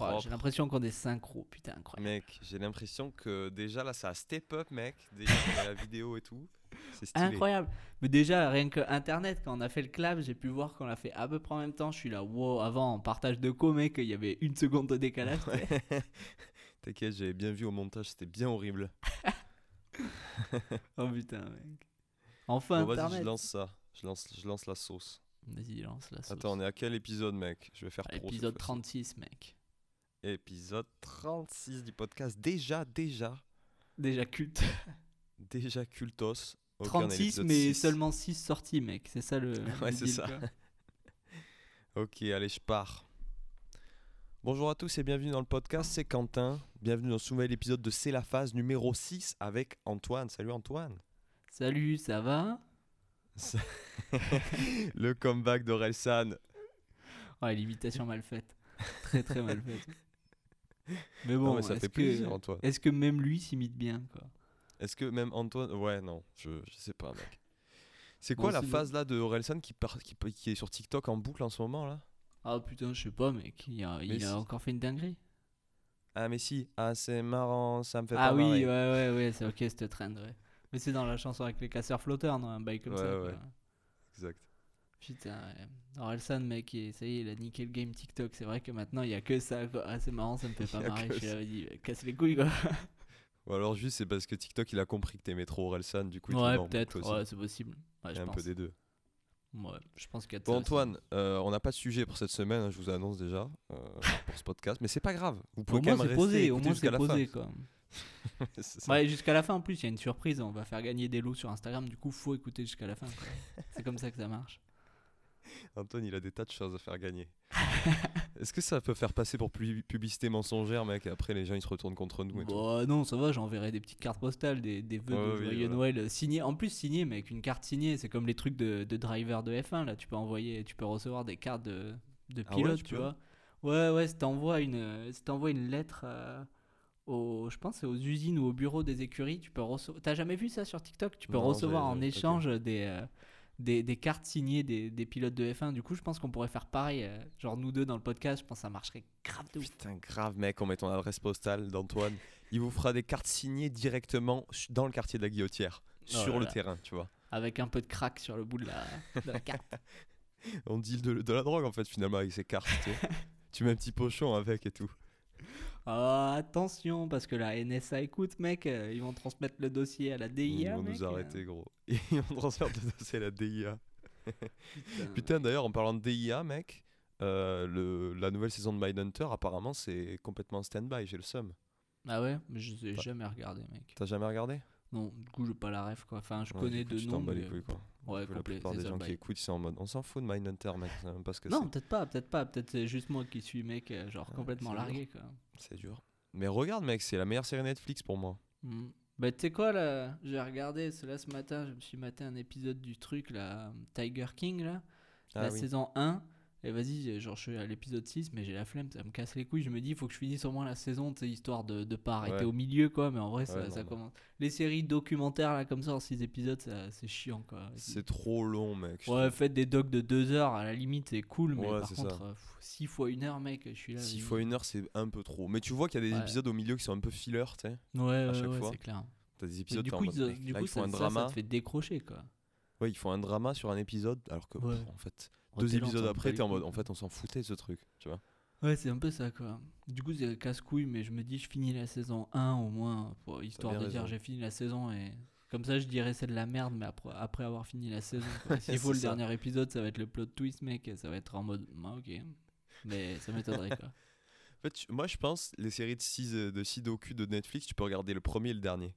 Oh, J'ai l'impression qu'on est synchro, putain, incroyable. Mec, j'ai l'impression que déjà là, ça a step up, mec. Déjà, la vidéo et tout. C'est stylé. Incroyable. Mais déjà, rien que Internet, quand on a fait le clap, j'ai pu voir qu'on l'a fait à peu près en même temps. Je suis là, wow, avant, en partage de co, mec, il y avait une seconde de décalage. T'inquiète, j'avais bien vu au montage, c'était bien horrible. oh putain, mec. Enfin, bon, vas-y, Internet. je lance ça. Je lance, je lance la sauce. Vas-y, lance la sauce. Attends, on est à quel épisode, mec? Je vais faire pro. Épisode fois-ci. 36, mec. Épisode 36 du podcast. Déjà, déjà, Déjà culte. déjà cultos. Ok, on est à 36, l'épisode mais 6. seulement 6 sorties, mec. C'est ça le. Ouais, c'est ça. Ok, allez, je pars. Bonjour à tous et bienvenue dans le podcast, c'est Quentin. Bienvenue dans ce nouvel épisode de C'est la phase numéro 6 avec Antoine. Salut Antoine. Salut, ça va? Le comeback d'Orelsan. Oh, l'imitation mal faite. Très, très mal faite. Mais Non, bon, mais ça est-ce que, plaisir Antoine. est-ce que même lui s'imite bien, quoi? Est-ce que même Antoine... Ouais, non, je, je sais pas mec. C'est quoi Bon, la phase là de Orelsan qui, part- qui, qui est sur TikTok en boucle en ce moment là? Ah putain, je sais pas, mec. Il a, il encore fait une dinguerie. Ah mais si, ah c'est marrant, ça me fait Ah pas oui, marrer. ouais, ouais, ouais, c'est ok cette trend, ouais. Mais c'est dans la chanson avec les casseurs flotteurs, non? Un bail comme Ouais, ça. ouais. quoi. Exact. Putain. Orelsan, mec, ça y est, il a niqué le game TikTok. C'est vrai que maintenant, il y a que ça, quoi. Ah, c'est marrant, ça me fait pas marrer. Je suis euh, casse les couilles, quoi. Ou alors juste c'est parce que TikTok il a compris que t'aimais trop Orelsan, du coup Ouais, peut-être. Ouais, c'est possible. Ouais, Il y je a un pense. peu des deux. Ouais, je pense qu'il y a de Bon ça. Antoine, euh, on n'a pas de sujet pour cette semaine, hein, je vous annonce déjà euh, pour ce podcast, mais c'est pas grave. Vous pouvez Au quand moins, même posé. Au moins, c'est posé, fin. quoi. Ouais, jusqu'à la fin, en plus, il y a une surprise. On va faire gagner des lots sur Instagram. Du coup, faut écouter jusqu'à la fin. c'est comme ça que ça marche. Antoine, il a des tas de choses à faire gagner. Est-ce que ça peut faire passer pour pu- publicité mensongère, mec et Après, les gens ils se retournent contre nous et tout. Bon, non, ça va, j'enverrai des petites cartes postales, des, des vœux de oui, voilà. Noël euh, signés. En plus, signés, mais avec une carte signée, c'est comme les trucs de, de driver de F1. Là, tu peux envoyer, tu peux recevoir des cartes de, de Ah ouais, pilote, tu vois. Ouais, ouais, si t'envoies une, euh, si une lettre euh, aux, je pense, c'est aux usines ou au bureau des écuries, tu peux recevoir. T'as jamais vu ça sur TikTok? Tu peux Non, recevoir en échange des, euh, des, des cartes signées des, des pilotes de F1. Du coup, je pense qu'on pourrait faire pareil, euh, genre nous deux dans le podcast. Je pense que ça marcherait grave de ouf. Putain, grave, mec, on met ton adresse postale d'Antoine. Il vous fera des cartes signées directement dans le quartier de la Guillotière, Oh sur le terrain, tu vois. Avec un peu de crack sur le bout de la, de la carte. On deal de, de la drogue en fait, finalement, avec ces cartes. tu mets un petit pochon avec et tout. Ah, attention, parce que la NSA écoute, mec. euh, ils vont transmettre le dossier à la Ils DIA. vont mec, nous arrêter, gros. Ils vont transférer le dossier à la DIA. Putain. Putain, d'ailleurs, en parlant de DIA, mec, euh, le, la nouvelle saison de Mindhunter, apparemment, c'est complètement stand-by, j'ai le seum. Ah ouais, mais je Pas- jamais regardé, mec. T'as jamais regardé? Non, du coup, j'ai pas la ref, quoi. Enfin, je Ouais, connais coup, de tu t'en nom. bats les mais- couilles, quoi. Ouais, la complet, plupart c'est des gens qui écoutent, ils sont en mode on s'en fout de Mindhunter, mec, c'est que Non, c'est. peut-être pas, peut-être pas. Peut-être c'est juste moi qui suis, mec, euh, genre Ouais, complètement c'est largué, quoi. C'est dur. Mais regarde, mec, c'est la meilleure série Netflix pour moi. Hmm. Bah, tu sais quoi, là J'ai regardé, là ce matin, je me suis maté un épisode du truc, là, Tiger King, là. Ah la oui. saison 1. Et vas-y, genre je suis à l'épisode 6, mais j'ai la flemme, ça me casse les couilles. Je me dis, il faut que je finisse au moins la saison, tu sais, histoire de, de pas arrêter Ouais. au milieu, quoi. Mais en vrai, ça, commence. Les séries documentaires, là, comme ça, en 6 épisodes, c'est chiant, quoi. C'est trop long, mec. Ouais, faites des docs de 2 heures, à la limite, c'est cool, mais Ouais, par contre, ça. 6 fois 1 heure, mec, je suis là. 6 vas-y. fois 1 heure, c'est un peu trop. Mais tu vois qu'il y a des épisodes au milieu qui sont un peu filler, tu sais. Ouais, ouais, chaque ouais, fois. c'est clair. T'as des épisodes du en coup, mode, ils- mec, du là, coup ils font ça, un ça, drama. ça te fait décrocher, quoi. Ouais, ils font un drama sur un épisode, alors que, en fait, deux épisodes après, t'es en mode, en fait, on s'en foutait de ce truc, tu vois. Ouais, c'est un peu ça, quoi. Du coup, c'est casse-couille, mais je me dis, je finis la saison 1 au moins, pour, histoire de dire, j'ai fini la saison et. Comme ça, je dirais c'est de la merde, mais après, après avoir fini la saison. S'il faut le ça. dernier épisode, ça va être le plot twist, mec. Ça va être en mode, ah, ok. Mais ça m'étonnerait, quoi. En fait, tu- moi, je pense, les séries de 6 de six docu de Netflix, tu peux regarder le premier et le dernier.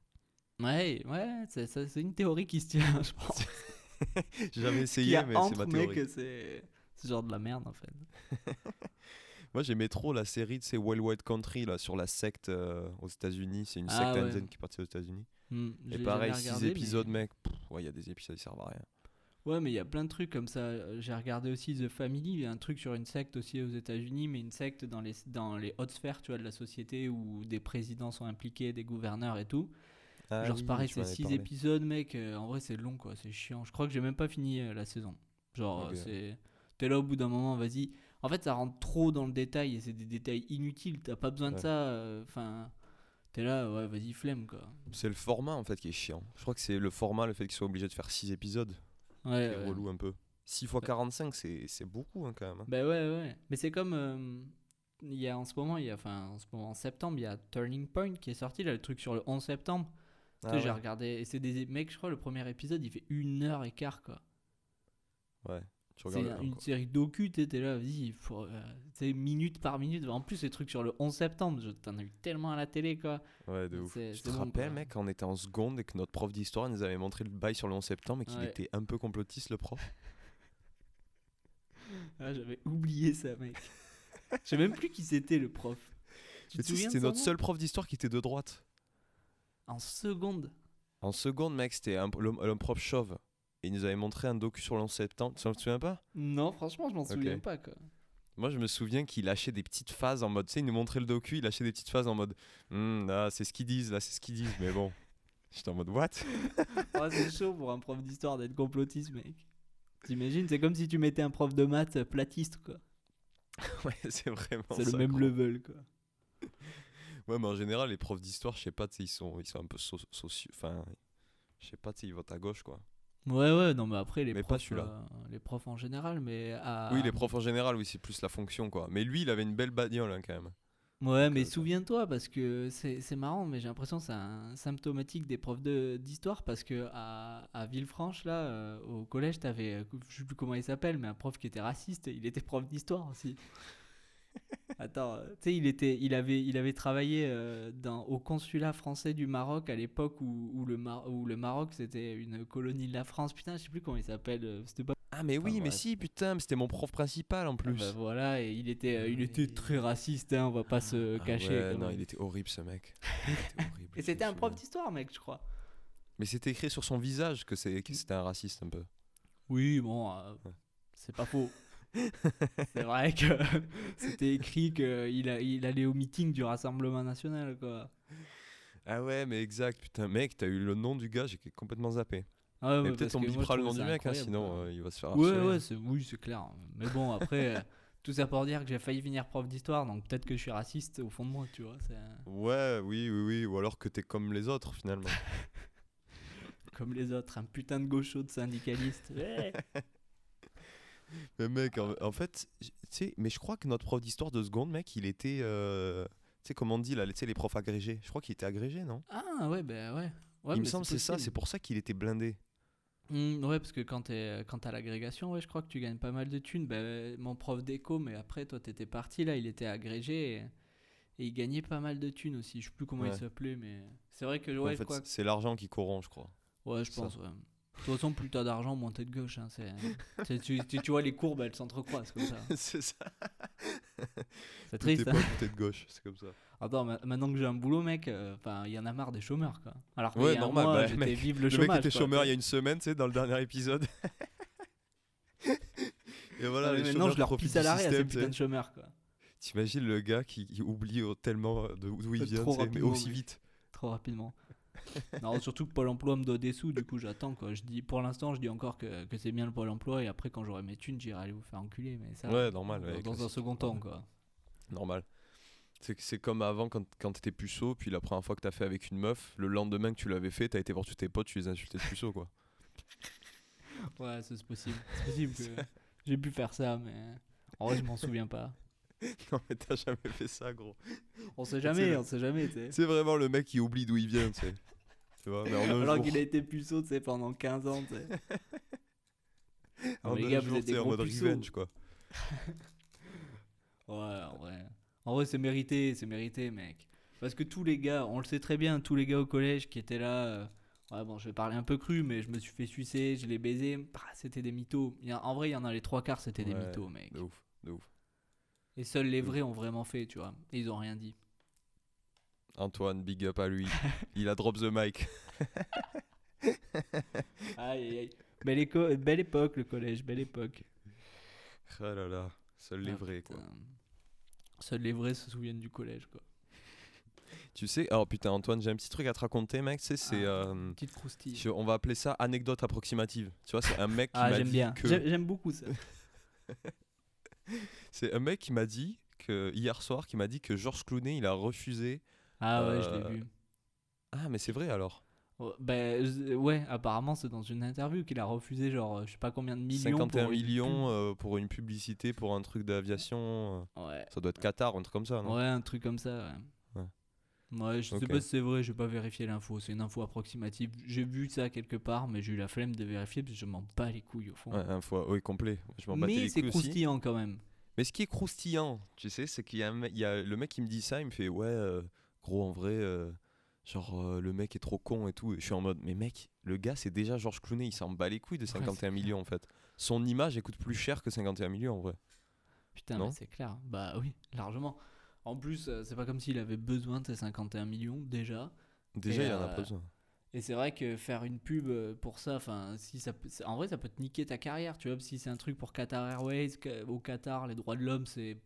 Ouais, ouais, c'est une théorie qui se tient, je pense. J'ai jamais essayé, mais c'est ma théorie. c'est c'est genre de la merde, en fait. Moi, j'aimais trop la série de ces Wild Wild Country, là, sur la secte euh, aux États-unis. C'est une Ah, secte ouais. indienne qui est partie aux États-Unis. Hmm, Et pareil, jamais 6 regardé, mais- épisodes, mec. pff, Ouais, il y a des épisodes qui servent à rien. Ouais, mais il y a plein de trucs comme ça. J'ai regardé aussi The Family, il y a un truc sur une secte aussi aux États-Unis, mais une secte dans les, dans les hautes sphères tu vois, de la société où des présidents sont impliqués, des gouverneurs et tout. Ah Genre, oui, c'est pareil, c'est m'en avais 6 parlé. épisodes, mec. euh, en vrai, c'est long, quoi. C'est chiant. Je crois que j'ai même pas fini euh, la saison. Genre, c'est. T'es là au bout d'un moment, vas-y. En fait, ça rentre trop dans le détail et c'est des détails inutiles. T'as pas besoin de ça. euh, Enfin, t'es là, ouais, vas-y, flemme quoi. C'est le format en fait qui est chiant. Je crois que c'est le format, le fait qu'ils soient obligés de faire 6 épisodes, Ouais, qui est ouais. relou un peu. 6 x 45, c'est c'est beaucoup hein, quand même. hein. Bah ouais, ouais. Mais c'est comme. euh, Il y a en ce moment, il y a, enfin, en ce moment, en septembre, il y a Turning Point qui est sorti, là, le truc sur le 11 septembre. Ah sais, j'ai ouais. regardé, et c'est des mecs, je crois, le premier épisode, il fait une heure et quart, quoi. Ouais, tu C'est une série docu, t'es là, vas-y, euh, minute par minute. En plus, ces trucs sur le 11 septembre, t'en as eu tellement à la télé, quoi. Ouais, de ouf. Tu te bon, rappelles, quoi. mec, quand on était en seconde et que notre prof d'histoire nous avait montré le bail sur le 11 septembre et qu'il Ouais. était un peu complotiste, le prof Ah, j'avais oublié ça, mec. Je sais même plus qui c'était, le prof. Tu te souviens C'était notre seul prof d'histoire qui était de droite. En seconde. En seconde, mec, c'était un, le, le prof chauve. Et il nous avait montré un docu sur 11 septembre. Tu te souviens pas? Non, franchement, je m'en souviens pas, quoi. Moi, je me souviens qu'il lâchait des petites phases en mode. Tu sais, il nous montrait le docu, il lâchait des petites phases en mode. Hum, là, c'est ce qu'ils disent, là, c'est ce qu'ils disent. Mais bon. J'étais en mode, what? Oh, c'est chaud pour un prof d'histoire d'être complotiste, mec. T'imagines, c'est comme si tu mettais un prof de maths platiste, quoi. Ouais, c'est vraiment. C'est le même level, quoi. Ouais, mais en général, les profs d'histoire, je sais pas, ils sont, ils sont un peu so- sociaux. Enfin, je sais pas, ils votent à gauche, quoi. Ouais, ouais, non, mais après, les Mais profs. euh, les profs en général, mais. à- Oui, les profs en général, oui, c'est plus la fonction, quoi. Mais lui, il avait une belle bagnole, hein, quand même. Ouais, Donc, mais euh, souviens-toi, parce que c'est marrant, mais j'ai l'impression que c'est un symptomatique des profs de- d'histoire, parce que à, à Villefranche, là, euh, au collège, t'avais, je sais plus comment il s'appelle, mais un prof qui était raciste, il était prof d'histoire aussi. Attends, euh, tu sais, il, était, il, avait, il avait travaillé euh, dans, au consulat français du Maroc à l'époque où, où, le Mar- où le Maroc c'était une colonie de la France. Putain, je sais plus comment il s'appelle. euh, C'était pas. Ah, mais oui, mais si, putain, mais c'était mon prof principal en Ah plus. bah voilà, et il était, euh, il Ah était oui. très raciste, hein, on va pas se Ah cacher. ouais, non, il était horrible, ce mec. Il était horrible, Et c'était un prof d'histoire, mec, je crois. Mais c'était écrit sur son visage que c'était un raciste, un peu. Oui, bon, euh, Ouais. c'est pas faux. c'est vrai que c'était écrit qu'il il allait au meeting du Rassemblement National, quoi. Ah ouais, mais exact, putain, mec, t'as eu le nom du gars, j'ai complètement zappé. Ah ouais, mais ouais, peut-être on bipera le nom du mec, hein, sinon euh, il va se faire Ouais, ouais, c'est, oui, c'est clair. Mais bon, après, euh, tout ça pour dire que j'ai failli finir prof d'histoire, donc peut-être que je suis raciste au fond de moi, tu vois. C'est Ouais, oui, oui, oui, ou alors que t'es comme les autres finalement. comme les autres, un putain de gaucho de syndicaliste. Mais mec, en, en fait, tu sais, mais je crois que notre prof d'histoire de seconde, mec, il était. euh, tu sais, comment on dit là, tu sais, les profs agrégés. Je crois qu'il était agrégé, non? Ah ouais, ben ouais. Ouais, Il me semble que c'est ça, c'est pour ça qu'il était blindé. Hmm, ouais, parce que quand t'es quand t'as l'agrégation, ouais, je crois que tu gagnes pas mal de thunes. Ben, mon prof d'éco, mais après, toi, t'étais parti, là, il était agrégé et, et il gagnait pas mal de thunes aussi. Je sais plus comment il Ouais. s'appelait, mais c'est vrai que, en fait, quoi. c'est- l'argent qui corrompt, je crois. Ouais, je pense, ouais. De toute façon, plus t'as d'argent, moins t'es de gauche. Hein, c'est, c'est- tu, tu, tu vois, les courbes, elles s'entrecroisent comme ça. c'est ça. C'est T'es triste. pas Hein. côté de gauche, c'est comme ça. Attends, ma- maintenant que j'ai un boulot, mec, euh, enfin, il y en a marre des chômeurs, quoi. Alors que Ouais, y a un normal, mois, bah, j'étais mec, vive le, Le chômage. mec était quoi, chômeur il y a une semaine, tu sais, dans le dernier épisode. Et voilà, Ah, les maintenant, chômeurs je leur pisse à l'arrêt à ces putains de chômeurs, quoi. T'imagines le gars qui, qui oublie tellement de- d'où il vient, mais aussi vite. Trop rapidement. non, surtout que Pôle emploi me doit des sous, du coup j'attends quoi. Je dis, pour l'instant, je dis encore que, que c'est bien le Pôle emploi et après, quand j'aurai mes thunes, j'irai aller vous faire enculer. Mais ça, Ouais, normal. ouais, dans, dans un second temps quoi. Normal. C'est comme avant quand, quand t'étais puceau, puis la première fois que t'as fait avec une meuf, le lendemain que tu l'avais fait, t'as été voir tous tes potes, tu les insultais de puceau, quoi. Ouais, c'est possible. C'est possible que j'ai pu faire ça, mais en vrai, je m'en souviens pas. non, mais t'as jamais fait ça, gros. On sait jamais, on sait jamais, tu sais. C'est vraiment le mec qui oublie d'où il vient, tu sais. Tu vois, mais en Alors qu'il a été puceau, tu sais, pendant 15 ans, tu sais. en les gars, vous jour, êtes tu des en mode revenge, quoi. Ouais, en vrai. En vrai, c'est mérité, c'est mérité, mec. Parce que tous les gars, on le sait très bien, tous les gars au collège qui étaient là. euh, ouais, bon, je vais parler un peu cru, mais je me suis fait sucer, je l'ai baisé. bah, c'était des mythos. En vrai, il y en a les trois quarts, c'était des mythos, mec. De ouf, de ouf. Et seuls les de vrais ont vraiment fait, tu vois. Et ils ont rien dit. Antoine, big up à lui. il a drop the mic. Aïe, aïe. Belle, éco- belle époque, le collège, belle époque. Ah là là, seuls les Ah, vrais, quoi. Seuls les vrais se souviennent du collège, quoi. Tu sais, alors putain, Antoine, j'ai un petit truc à te raconter, mec. Tu sais, c'est. Ah, euh, Petite croustille. je- on va appeler ça anecdote approximative. Tu vois, c'est un mec qui Ah, m'a dit bien. que. J'aime beaucoup ça. C'est un mec qui m'a dit que hier soir, qui m'a dit que Georges Clooney, il a refusé. Ah ouais, je Euh, l'ai vu. Ah, mais c'est vrai alors? Ouais, Ben euh, ouais, apparemment c'est dans une interview qu'il a refusé genre euh, je sais pas combien de millions 51 pour une millions euh, pour une publicité pour un truc d'aviation. euh. Ouais. Ça doit être Qatar ou un truc comme ça, non? Ouais, un truc comme ça. Ouais. Ouais. Je Ok. sais pas si c'est vrai, j'ai pas vérifié l'info, c'est une info approximative. J'ai vu ça quelque part, mais j'ai eu la flemme de vérifier parce que je m'en bats les couilles au fond. Ouais, un fois, oui, complet. Je m'en mais c'est aussi. croustillant quand même. Mais ce qui est croustillant, tu sais, c'est qu'il y a, y le mec qui me dit ça, il me fait ouais, euh, gros en vrai, euh, genre euh, le mec est trop con et tout. Et je suis en mode mais mec, le gars c'est déjà Georges Clooney, il s'en bat les couilles de c'est 51 clair. millions en fait. Son image elle coûte plus cher que 51 millions en vrai. Putain, c'est clair. Bah oui, largement. En plus, euh, c'est pas comme s'il avait besoin de ces 51 millions déjà. Déjà Et, il en a euh, pas besoin. Et c'est vrai que faire une pub euh, pour ça, enfin, si ça, en vrai, ça peut te niquer ta carrière, tu vois. Si c'est un truc pour Qatar Airways, au Qatar, les droits de l'homme, c'est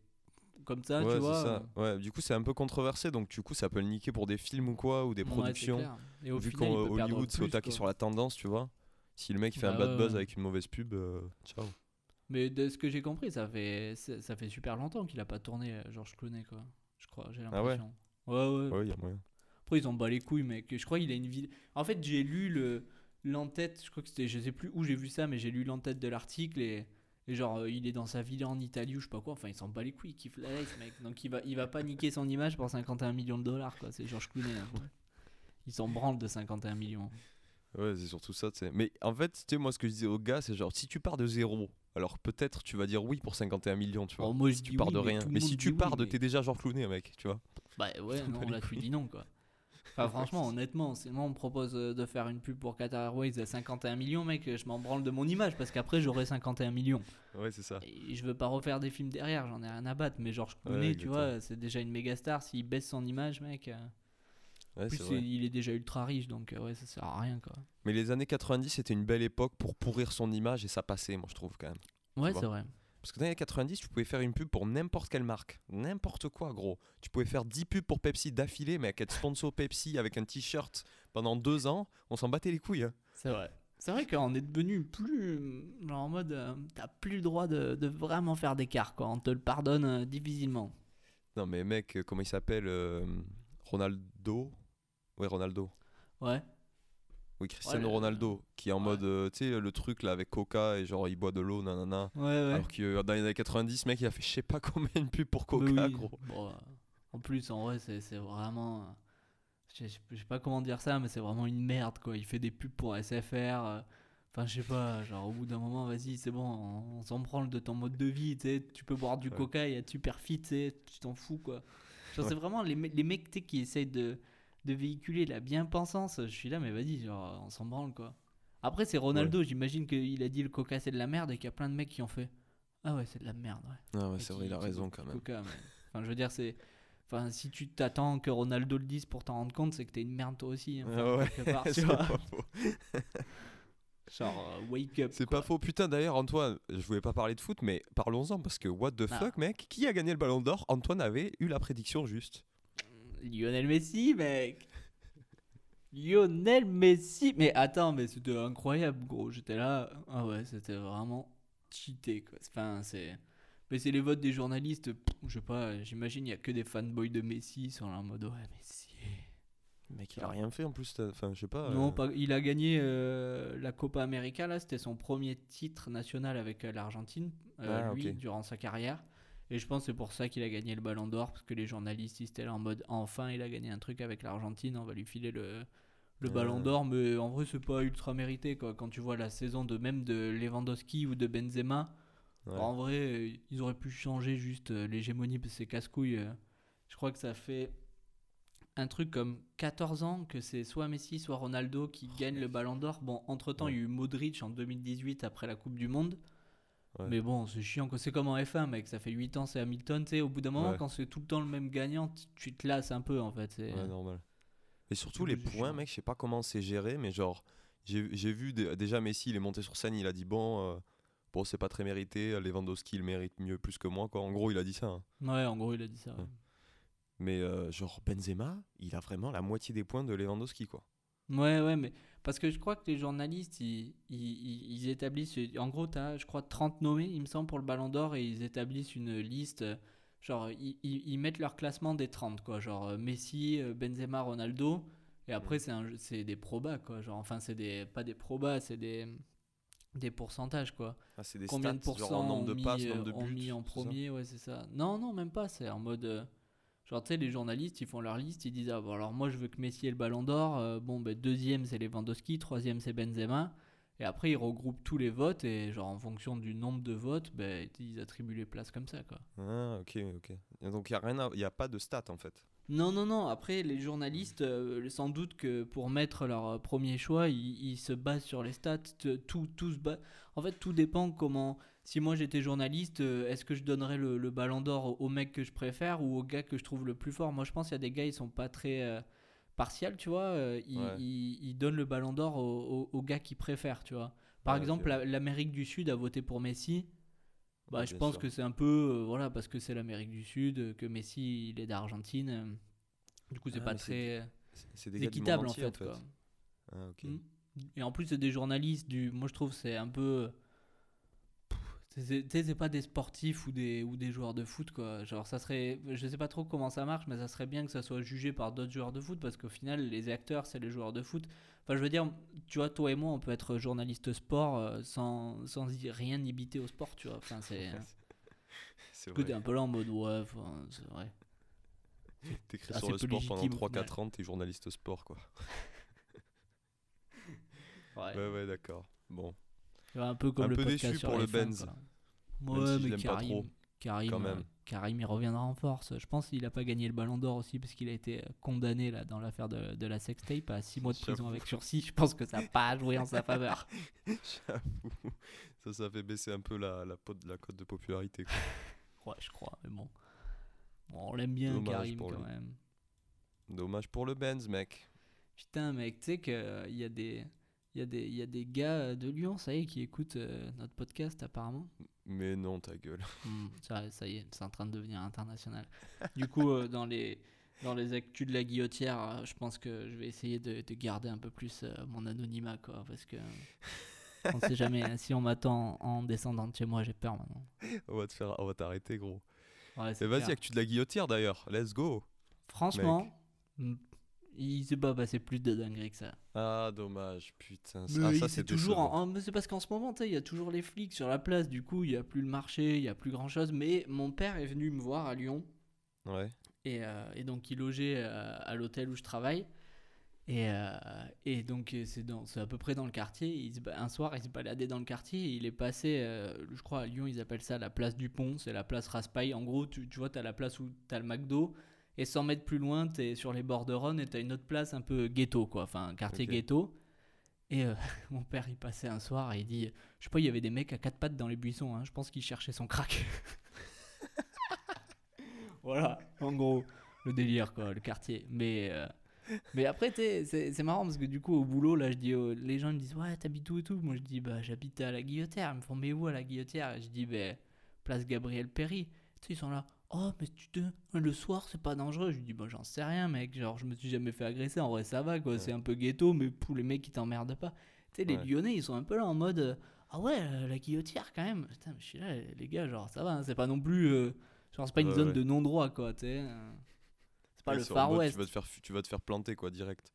comme ça, ouais, tu c'est vois. ça. Ouais, du coup c'est un peu controversé, donc du coup ça peut le niquer pour des films ou quoi ou des Ouais, productions. clair. Et au Vu qu'Hollywood c'est au taquet sur la tendance, tu vois. Si le mec fait un Bah bad ouais, buzz ouais. avec une mauvaise pub, euh, ciao. Mais de ce que j'ai compris, ça fait, ça, fait super longtemps qu'il a pas tourné euh, Georges Clooney, quoi. Je crois, j'ai Ah ouais l'impression. ouais, ouais. Ouais, y a moyen. Après, ils ont bas les couilles, mec. Je crois qu'il a une vie. En fait, j'ai lu le l'entête. Je crois que c'était. Je sais plus où j'ai vu ça, mais j'ai lu l'entête de l'article et, et genre, euh, il est dans sa villa en Italie ou je sais pas quoi. Enfin, il s'en bat les couilles. Il kiffe la life, mec. Donc, il va, il va pas niquer son image pour 51 millions de dollars, quoi. C'est Georges Clooney. hein. Il s'en branle de 51 millions. Ouais, c'est surtout ça, tu sais. Mais en fait, tu sais, moi, ce que je disais aux gars, c'est genre, si tu pars de zéro, alors peut-être tu vas dire oui pour 51 millions, tu vois. Oh, moi, si tu pars oui, de rien. Mais si tu oui, pars de. mais- T'es déjà Georges Clooney, mec, tu vois. Bah ouais, non, là, tu dis non, quoi. Enfin, franchement, honnêtement, si moi on me propose euh, de faire une pub pour Qatar Airways à 51 millions, mec, je m'en branle de mon image parce qu'après j'aurai 51 millions. Ouais, c'est ça. Et je veux pas refaire des films derrière, j'en ai rien à battre. Mais Georges Clooney, Ouais, tu vois, c'est déjà une méga star. S'il baisse son image, mec, euh, Ouais, en plus il est déjà ultra riche, donc euh, ouais, ça sert à rien, quoi. Mais les années 90, c'était une belle époque pour pourrir son image et ça passait, moi, je trouve, quand même. Ouais, c'est vrai. Parce que dans les années 90, tu pouvais faire une pub pour n'importe quelle marque. N'importe quoi, gros. Tu pouvais faire 10 pubs pour Pepsi d'affilée, mec, être sponsor Pepsi avec un t-shirt pendant deux ans, on s'en battait les couilles. hein. C'est vrai. C'est vrai qu'on est devenu plus. Genre en mode. euh, T'as plus le droit de, de vraiment faire d'écart, quoi. On te le pardonne euh, difficilement. Non, mais mec, euh, comment il s'appelle euh, Ronaldo? Ouais, Ronaldo. Ouais. Oui, Cristiano Ronaldo, qui est en Ouais. mode, euh, tu sais, le truc là avec Coca et genre il boit de l'eau, nanana. Ouais, ouais. Alors que euh, dans les années 90, mec, il a fait je sais pas combien de pubs pour Coca, oui. gros. Bon, euh, en plus, en vrai, c'est vraiment. euh, Je sais pas comment dire ça, mais c'est vraiment une merde, quoi. Il fait des pubs pour SFR. euh, Enfin, je sais pas, genre au bout d'un moment, vas-y, c'est bon, on, on s'en branle de ton mode de vie, tu sais. Tu peux boire du coca et être super fit, tu t'en fous, quoi. Genre, c'est vraiment les, me- les mecs, tu qui essayent de, de véhiculer la bien-pensance. Je suis là, mais vas-y, genre, on s'en branle, quoi. Après, c'est Ronaldo, j'imagine qu'il a dit le coca c'est de la merde et qu'il y a plein de mecs qui ont fait. Ah ouais, c'est de la merde, ouais. Non, ouais, c'est vrai, il a raison quand même. Coca, mais- Enfin, je veux dire, c'est. Enfin, si tu t'attends que Ronaldo le dise pour t'en rendre compte, c'est que t'es une merde toi aussi. Enfin, Ah ouais, part, c'est pas faux. Genre, euh, wake up. C'est quoi. pas faux. Putain, d'ailleurs, Antoine, je voulais pas parler de foot, mais parlons-en parce que what the Ah. fuck, mec? Qui a gagné le ballon d'or? Antoine avait eu la prédiction juste. Lionel Messi, mec. Lionel Messi. Mais attends, mais c'était incroyable, gros. J'étais là. Ah ouais, c'était vraiment cheaté, quoi. Enfin, c'est. Mais c'est les votes des journalistes. Je sais pas, j'imagine, il y a que des fanboys de Messi. Ils sont là en mode, ouais, Messi. Mec, il a rien fait en plus. Enfin, je sais pas. Non, euh, pas- il a gagné euh, la Copa América, là, c'était son premier titre national avec euh, l'Argentine, euh, Ah, lui, durant sa carrière. Et je pense que c'est pour ça qu'il a gagné le Ballon d'Or, parce que les journalistes, ils étaient là en mode enfin, il a gagné un truc avec l'Argentine, on va lui filer le, le. Ballon d'Or, mais en vrai, c'est pas ultra mérité, quoi. Quand tu vois la saison de même de Lewandowski ou de Benzema, ouais. en vrai, ils auraient pu changer juste euh, l'hégémonie, parce que c'est casse-couille. euh. Je crois que ça fait un truc comme 14 ans que c'est soit Messi, soit Ronaldo qui gagnent le Ballon d'Or. Bon, entre-temps, il y a eu Modric en 2018 après la Coupe du Monde. Ouais. Mais bon, c'est chiant. C'est comme en F1, mec. Ça fait 8 ans, c'est Hamilton. Tu sais, au bout d'un moment, Ouais. quand c'est tout le temps le même gagnant, tu- te lasses un peu, en fait. c'est- Ouais, normal. Et surtout, les chiant. points, mec, je sais pas comment c'est géré, mais genre, j'ai vu dé- déjà Messi, il est monté sur scène, il a dit bon, euh, bon, c'est pas très mérité, Lewandowski, il mérite mieux plus que moi, quoi. En gros, il a dit ça. hein. Ouais, en gros, il a dit ça. Ouais. Mais euh, genre, Benzema, il a vraiment la moitié des points de Lewandowski, quoi. Ouais, ouais, mais parce que je crois que les journalistes, ils, ils, ils- établissent. En gros, tu as, je crois, 30 nommés, il me semble, pour le Ballon d'Or et ils établissent une liste. euh, Genre, ils, ils- ils mettent leur classement des 30, quoi. Genre euh, Messi, euh, Benzema, Ronaldo. Et après, jeu- c'est des probas, quoi. Genre, enfin, c'est des, pas des probas, c'est des, des pourcentages, quoi. Ah, c'est des Combien de pourcents genre en nombre de mis, passes, nombre de ont buts. mis en premier, ouais, c'est ça. Non, non, même pas. C'est en mode. Genre, tu sais, les journalistes, ils font leur liste, ils disent Ah, bon, alors moi, je veux que Messi ait le ballon d'or. euh, bon, ben, deuxième, c'est Lewandowski. Troisième, c'est Benzema. Et après, ils regroupent tous les votes et, genre, en fonction du nombre de votes, ben, ils attribuent les places comme ça, quoi. Ah, ok, ok. Et donc, il n'y a, pas de stats en fait. Non, non, non. Après, les journalistes, euh, sans doute que pour mettre leur euh, premier choix, ils, ils se basent sur les stats. Tout, tout se ba- En fait, tout dépend comment. Si moi j'étais journaliste, euh, est-ce que je donnerais le, le ballon d'or au, mec que je préfère ou au gars que je trouve le plus fort? Moi, je pense qu'il y a des gars, ils sont pas très euh, partials, tu vois. euh, ils, Ouais. ils- ils donnent le ballon d'or au, au- au gars qu'ils préfèrent, tu vois. Par Ouais, exemple, la- l'Amérique du Sud a voté pour Messi. Bah, Ouais, je pense sûr. que c'est un peu, euh, voilà, parce que c'est l'Amérique du Sud, que Messi, il est d'Argentine. du coup, c'est Ah, pas très C'est- équitable en fait. quoi. Ah, ok. Mm. Et en plus, c'est des journalistes du. Moi, je trouve c'est un peu. C'est- c'est- Tu sais, c'est pas des sportifs ou des, ou des joueurs de foot, quoi. Genre, ça serait. Je sais pas trop comment ça marche, mais ça serait bien que ça soit jugé par d'autres joueurs de foot parce qu'au final, les acteurs, c'est les joueurs de foot. Enfin, je veux dire, tu vois, toi et moi, on peut être journaliste sport euh, sans, sans y- rien imiter au sport, tu vois. Enfin, c'est. Vrai. un peu là en mode, ouais, enfin, c'est vrai. T'écris sur le sport pendant légitime, 3-4 ans, t'es journaliste sport, quoi. Ouais. Ouais, ouais, d'accord. Bon, Ouais, Un peu comme Un le peu déçu pour le F1, Benz. quoi. Ouais, si mais l'aime pas Karim, trop, Karim, quand euh, même. Karim, il reviendra en force. Je pense qu'il a pas gagné le Ballon d'Or aussi parce qu'il a été euh, condamné là dans l'affaire de, de la sextape à 6 mois de prison avec sursis. Je pense que ça n'a pas joué en sa faveur. j'avoue. Ça, ça fait baisser un peu la, la, pot- la cote de popularité. quoi. Ouais, je crois, mais bon. Bon, on l'aime bien, Dommage Karim, quand lui. même. Dommage pour le Benz, mec. Putain, mec, tu sais qu'il y a des. Il y, a des, il y a des gars euh, de Lyon, ça y est, qui écoutent euh, notre podcast apparemment. Mais non, ta gueule. Hmm, ça, ça y est, c'est en train de devenir international. Du coup, euh, dans les dans les actus de la guillotière, euh, je pense que je vais essayer de, de garder un peu plus mon anonymat, quoi, parce que on sait jamais. hein, si on m'attend en descendant de chez moi, j'ai peur maintenant. On va te faire, on va t'arrêter, gros. Ouais, c'est vas-y, clair. avec tu de la guillotière d'ailleurs. Let's go. Franchement, hmm, il s'est pas passé plus de dingueries que ça. Ah, dommage, putain. Mais Ah, ça, c'est toujours en- c'est parce qu'en ce moment, il y a toujours les flics sur la place. Du coup, il y a plus le marché, il y a plus grand chose. Mais mon père est venu me voir à Lyon. Ouais. Et, euh, et donc il logeait euh, à l'hôtel où je travaille. Et, euh, et donc c'est à peu près dans le quartier. Il se un soir, il se baladait dans le quartier. Et il est passé, euh, je crois à Lyon, ils appellent ça la place du pont. C'est la place Raspail. En gros, tu, tu vois, tu as la place où tu as le McDo. Et 100 mètres plus loin, tu es sur les bords de Rhône et tu as une autre place un peu ghetto, quoi. Enfin, quartier ghetto. Et euh, mon père, il passait un soir et il dit Je sais pas, il y avait des mecs à quatre pattes dans les buissons. hein. Je pense qu'ils cherchaient son crack. voilà, en gros, le délire, quoi, le quartier. Mais, euh, mais après, c'est marrant parce que du coup, au boulot, là, je dis, aux- les gens me disent Ouais, t'habites où et tout? Moi, je dis Bah, j'habite à la Guillotière. Ils me font Mais où à la Guillotière? Je dis Bah, place Gabriel Péry. Tu sais, ils sont là. Oh, mais tu te... le soir, c'est pas dangereux. Je lui dis, bah, j'en sais rien, mec. Genre, je me suis jamais fait agresser. En vrai, ça va, quoi. Ouais. C'est un peu ghetto, mais pour les mecs qui t'emmerdent pas. Tu sais, les Ouais. Lyonnais, ils sont un peu là en mode, euh, ah ouais, euh, la guillotière quand même. Putain, mais je suis là, les gars, genre, ça va. hein, c'est pas non plus. euh, genre, c'est pas une Ouais, zone de non-droit, quoi. Tu sais. euh, C'est pas le Far West. Tu vas, te faire, tu vas te faire planter, quoi, direct.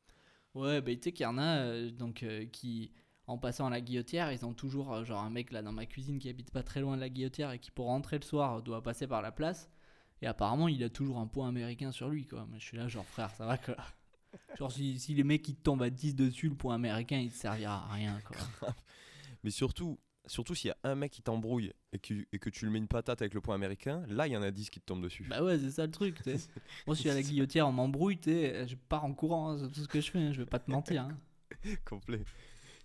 Ouais, bah tu sais qu'il y en a euh, donc, qui, en passant à la guillotière, ils ont toujours genre un mec là dans ma cuisine qui habite pas très loin de la guillotière et qui pour rentrer le soir doit passer par la place. Et apparemment, il a toujours un point américain sur lui, quoi. Mais je suis là, genre frère, ça va quoi. Genre, si, si les mecs ils te tombent à 10 dessus, le point américain il te servira à rien, quoi. Mais surtout, surtout s'il y a un mec qui t'embrouille et que, et que tu lui mets une patate avec le point américain, là, il y en a 10 qui te tombent dessus. Bah ouais, c'est ça le truc. Moi, je suis à la guillotière, on m'embrouille, tu sais. Je pars en courant, hein, c'est tout ce que je fais, hein, je vais pas te mentir. hein. Complet.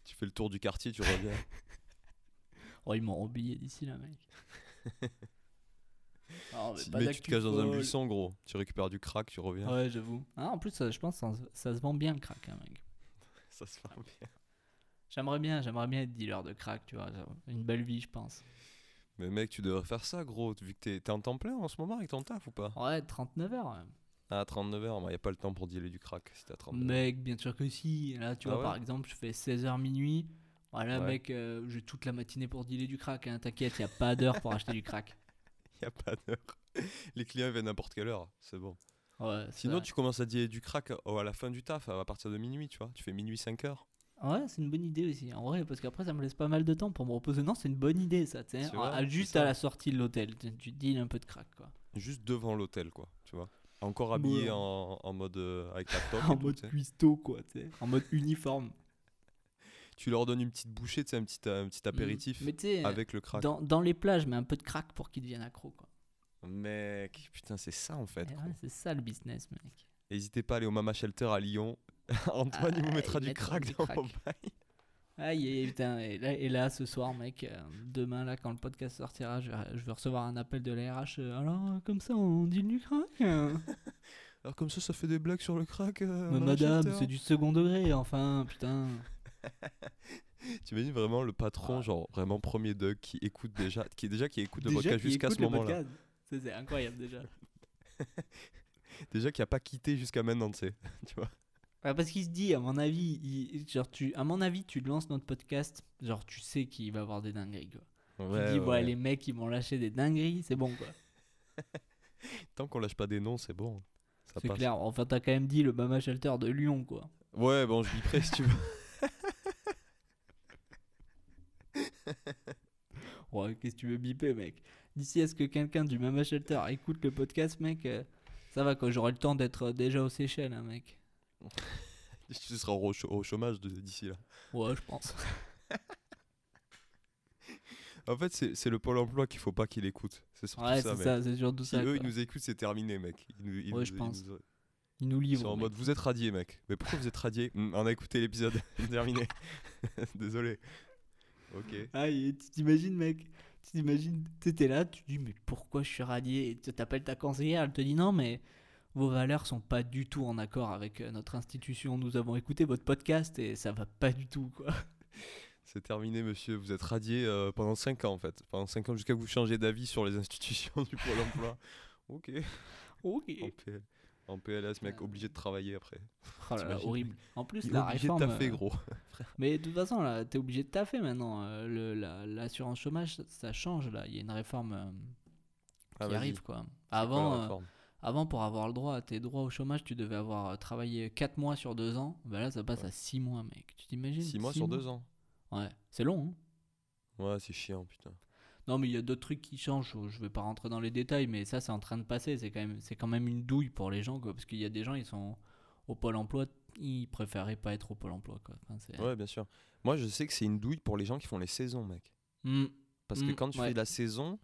Tu fais le tour du quartier, tu reviens. Oh, ils m'ont oublié d'ici là, mec. Mais si pas mec, tu te caches dans un buisson, gros. Tu récupères du crack, tu reviens. Ouais, j'avoue. Ah, en plus, je pense que ça, ça se vend bien le crack, hein, mec. Ça se fait bien. J'aimerais bien, j'aimerais bien être dealer de crack, tu vois. Une belle vie, je pense. Mais mec, tu devrais faire ça, gros. Vu que t'es en temps plein en ce moment avec ton taf ou pas? Ouais, 39 heures. ouais. À 39 heures, il n'y a pas le temps pour dealer du crack si t'as 39 heures. Mec, bien sûr que si. Là, tu Ah vois, ouais par exemple, je fais 16h minuit. Voilà, Ouais. mec, euh, j'ai toute la matinée pour dealer du crack. Hein. T'inquiète, il a pas d'heure pour acheter du crack. N'y a pas d'heure. Les clients viennent n'importe quelle heure, c'est bon. Ouais, Sinon, vrai. tu commences à dealer du crack oh, à la fin du taf, à partir de minuit, tu vois. Tu fais minuit 5 heures. Ouais, c'est une bonne idée aussi. En vrai, parce qu'après, ça me laisse pas mal de temps pour me reposer. Non, c'est une bonne idée, ça. tu sais. C'est juste à la sortie de l'hôtel, tu, tu deals un peu de crack, quoi. Juste devant l'hôtel, quoi, tu vois. Encore habillé Ouais. en, en mode euh, avec la top. en mode cuistot, quoi, tu sais. En mode uniforme. Tu leur donnes une petite bouchée, tu sais, un petit, un petit apéritif avec le crack. dans, dans les plages, mais un peu de crack pour qu'ils deviennent accros, quoi. Mec, putain, c'est ça en fait. Eh ouais, c'est ça le business, mec. N'hésitez pas à aller au Mama Shelter à Lyon. Antoine, il vous Ah, mettra il du mettra crack du dans crack. bails. Aïe, putain, et là, et là, ce soir, mec, euh, demain, là, quand le podcast sortira, je, vais- je vais recevoir un appel de la RH. euh, alors, euh, comme ça, on dit du crack euh Alors comme ça, ça fait des blagues sur le crack. Mais madame, c'est du second degré, enfin, putain. T'imagines vraiment le patron, Ah. genre vraiment premier Doug, qui écoute déjà, qui déjà qui écoute le podcast jusqu'à ce moment-là. C'est incroyable, déjà. Déjà qui a pas quitté jusqu'à maintenant, tu sais. tu vois. Ouais, parce qu'il se dit, à mon avis, il- genre, tu, à mon avis, tu lances notre podcast, genre, tu sais qu'il va y avoir des dingueries, quoi. tu dis, voilà, les mecs, ils vont lâcher des dingueries, c'est bon, quoi. Tant qu'on lâche pas des noms, c'est bon. C'est clair. Enfin, t'as quand même dit le Mama Shelter de Lyon, quoi. Ouais, bon, je biperai si tu veux. Ouais, qu'est-ce que tu veux biper, mec? D'ici à ce que quelqu'un du Mama Shelter écoute le podcast, mec, euh, ça va, quoi. J'aurai le temps d'être euh, déjà aux Seychelles, hein, mec. tu seras au, chômage d'ici là. Ouais, je pense. En fait, c'est le pôle emploi qu'il faut pas qu'il écoute. C'est surtout Ouais, ça, ça, c'est surtout Si ça. eux, quoi. ils nous écoutent, c'est terminé, mec. Ils nous, ils Ouais, nous- je ils pense. nous- Ils nous Ils livrent. sont en mec. mode, vous êtes radié, mec. Mais pourquoi vous êtes radié Hmm, On a écouté l'épisode. terminé. Désolé. Ok. Ah, et tu t'imagines, mec Tu t'imagines, t'étais là, tu te dis, mais pourquoi je suis radié? Et tu t'appelles ta conseillère, elle te dit, non, mais vos valeurs sont pas du tout en accord avec euh, notre institution. Nous avons écouté votre podcast et ça va pas du tout, quoi. C'est terminé, monsieur. Vous êtes radié euh, pendant 5 ans, en fait. Pendant 5 ans, jusqu'à que vous changez d'avis sur les institutions du Pôle emploi. Ok. Ok. P- en PLS, mec, obligé de travailler après. Oh là là, horrible. En plus, Il la obligé réforme. de taffer, euh, gros. Mais de toute façon, là, t'es obligé de taffer maintenant. euh, le- la- L'assurance chômage, ça, change là. Il y a une réforme euh, qui Ah, vas-y. arrive quoi. C'est Avant, avant, pour avoir le droit à tes droits au chômage, tu devais avoir travaillé 4 mois sur 2 ans. Bah là, ça passe Ouais. à 6 mois, mec. Tu t'imagines? 6 mois Six sur 2 ans? Ouais, c'est long. Hein Ouais, c'est chiant, putain. Non, mais il y a d'autres trucs qui changent. Je vais pas rentrer dans les détails, mais ça, c'est en train de passer. C'est quand même, c'est quand même une douille pour les gens, quoi. Parce qu'il y a des gens, ils sont au pôle emploi, ils préféraient pas être au pôle emploi, quoi. Enfin, c'est- Ouais, bien sûr. Moi, je sais que c'est une douille pour les gens qui font les saisons, mec. Hmm. Parce que Mm, quand tu ouais. fais de la saison,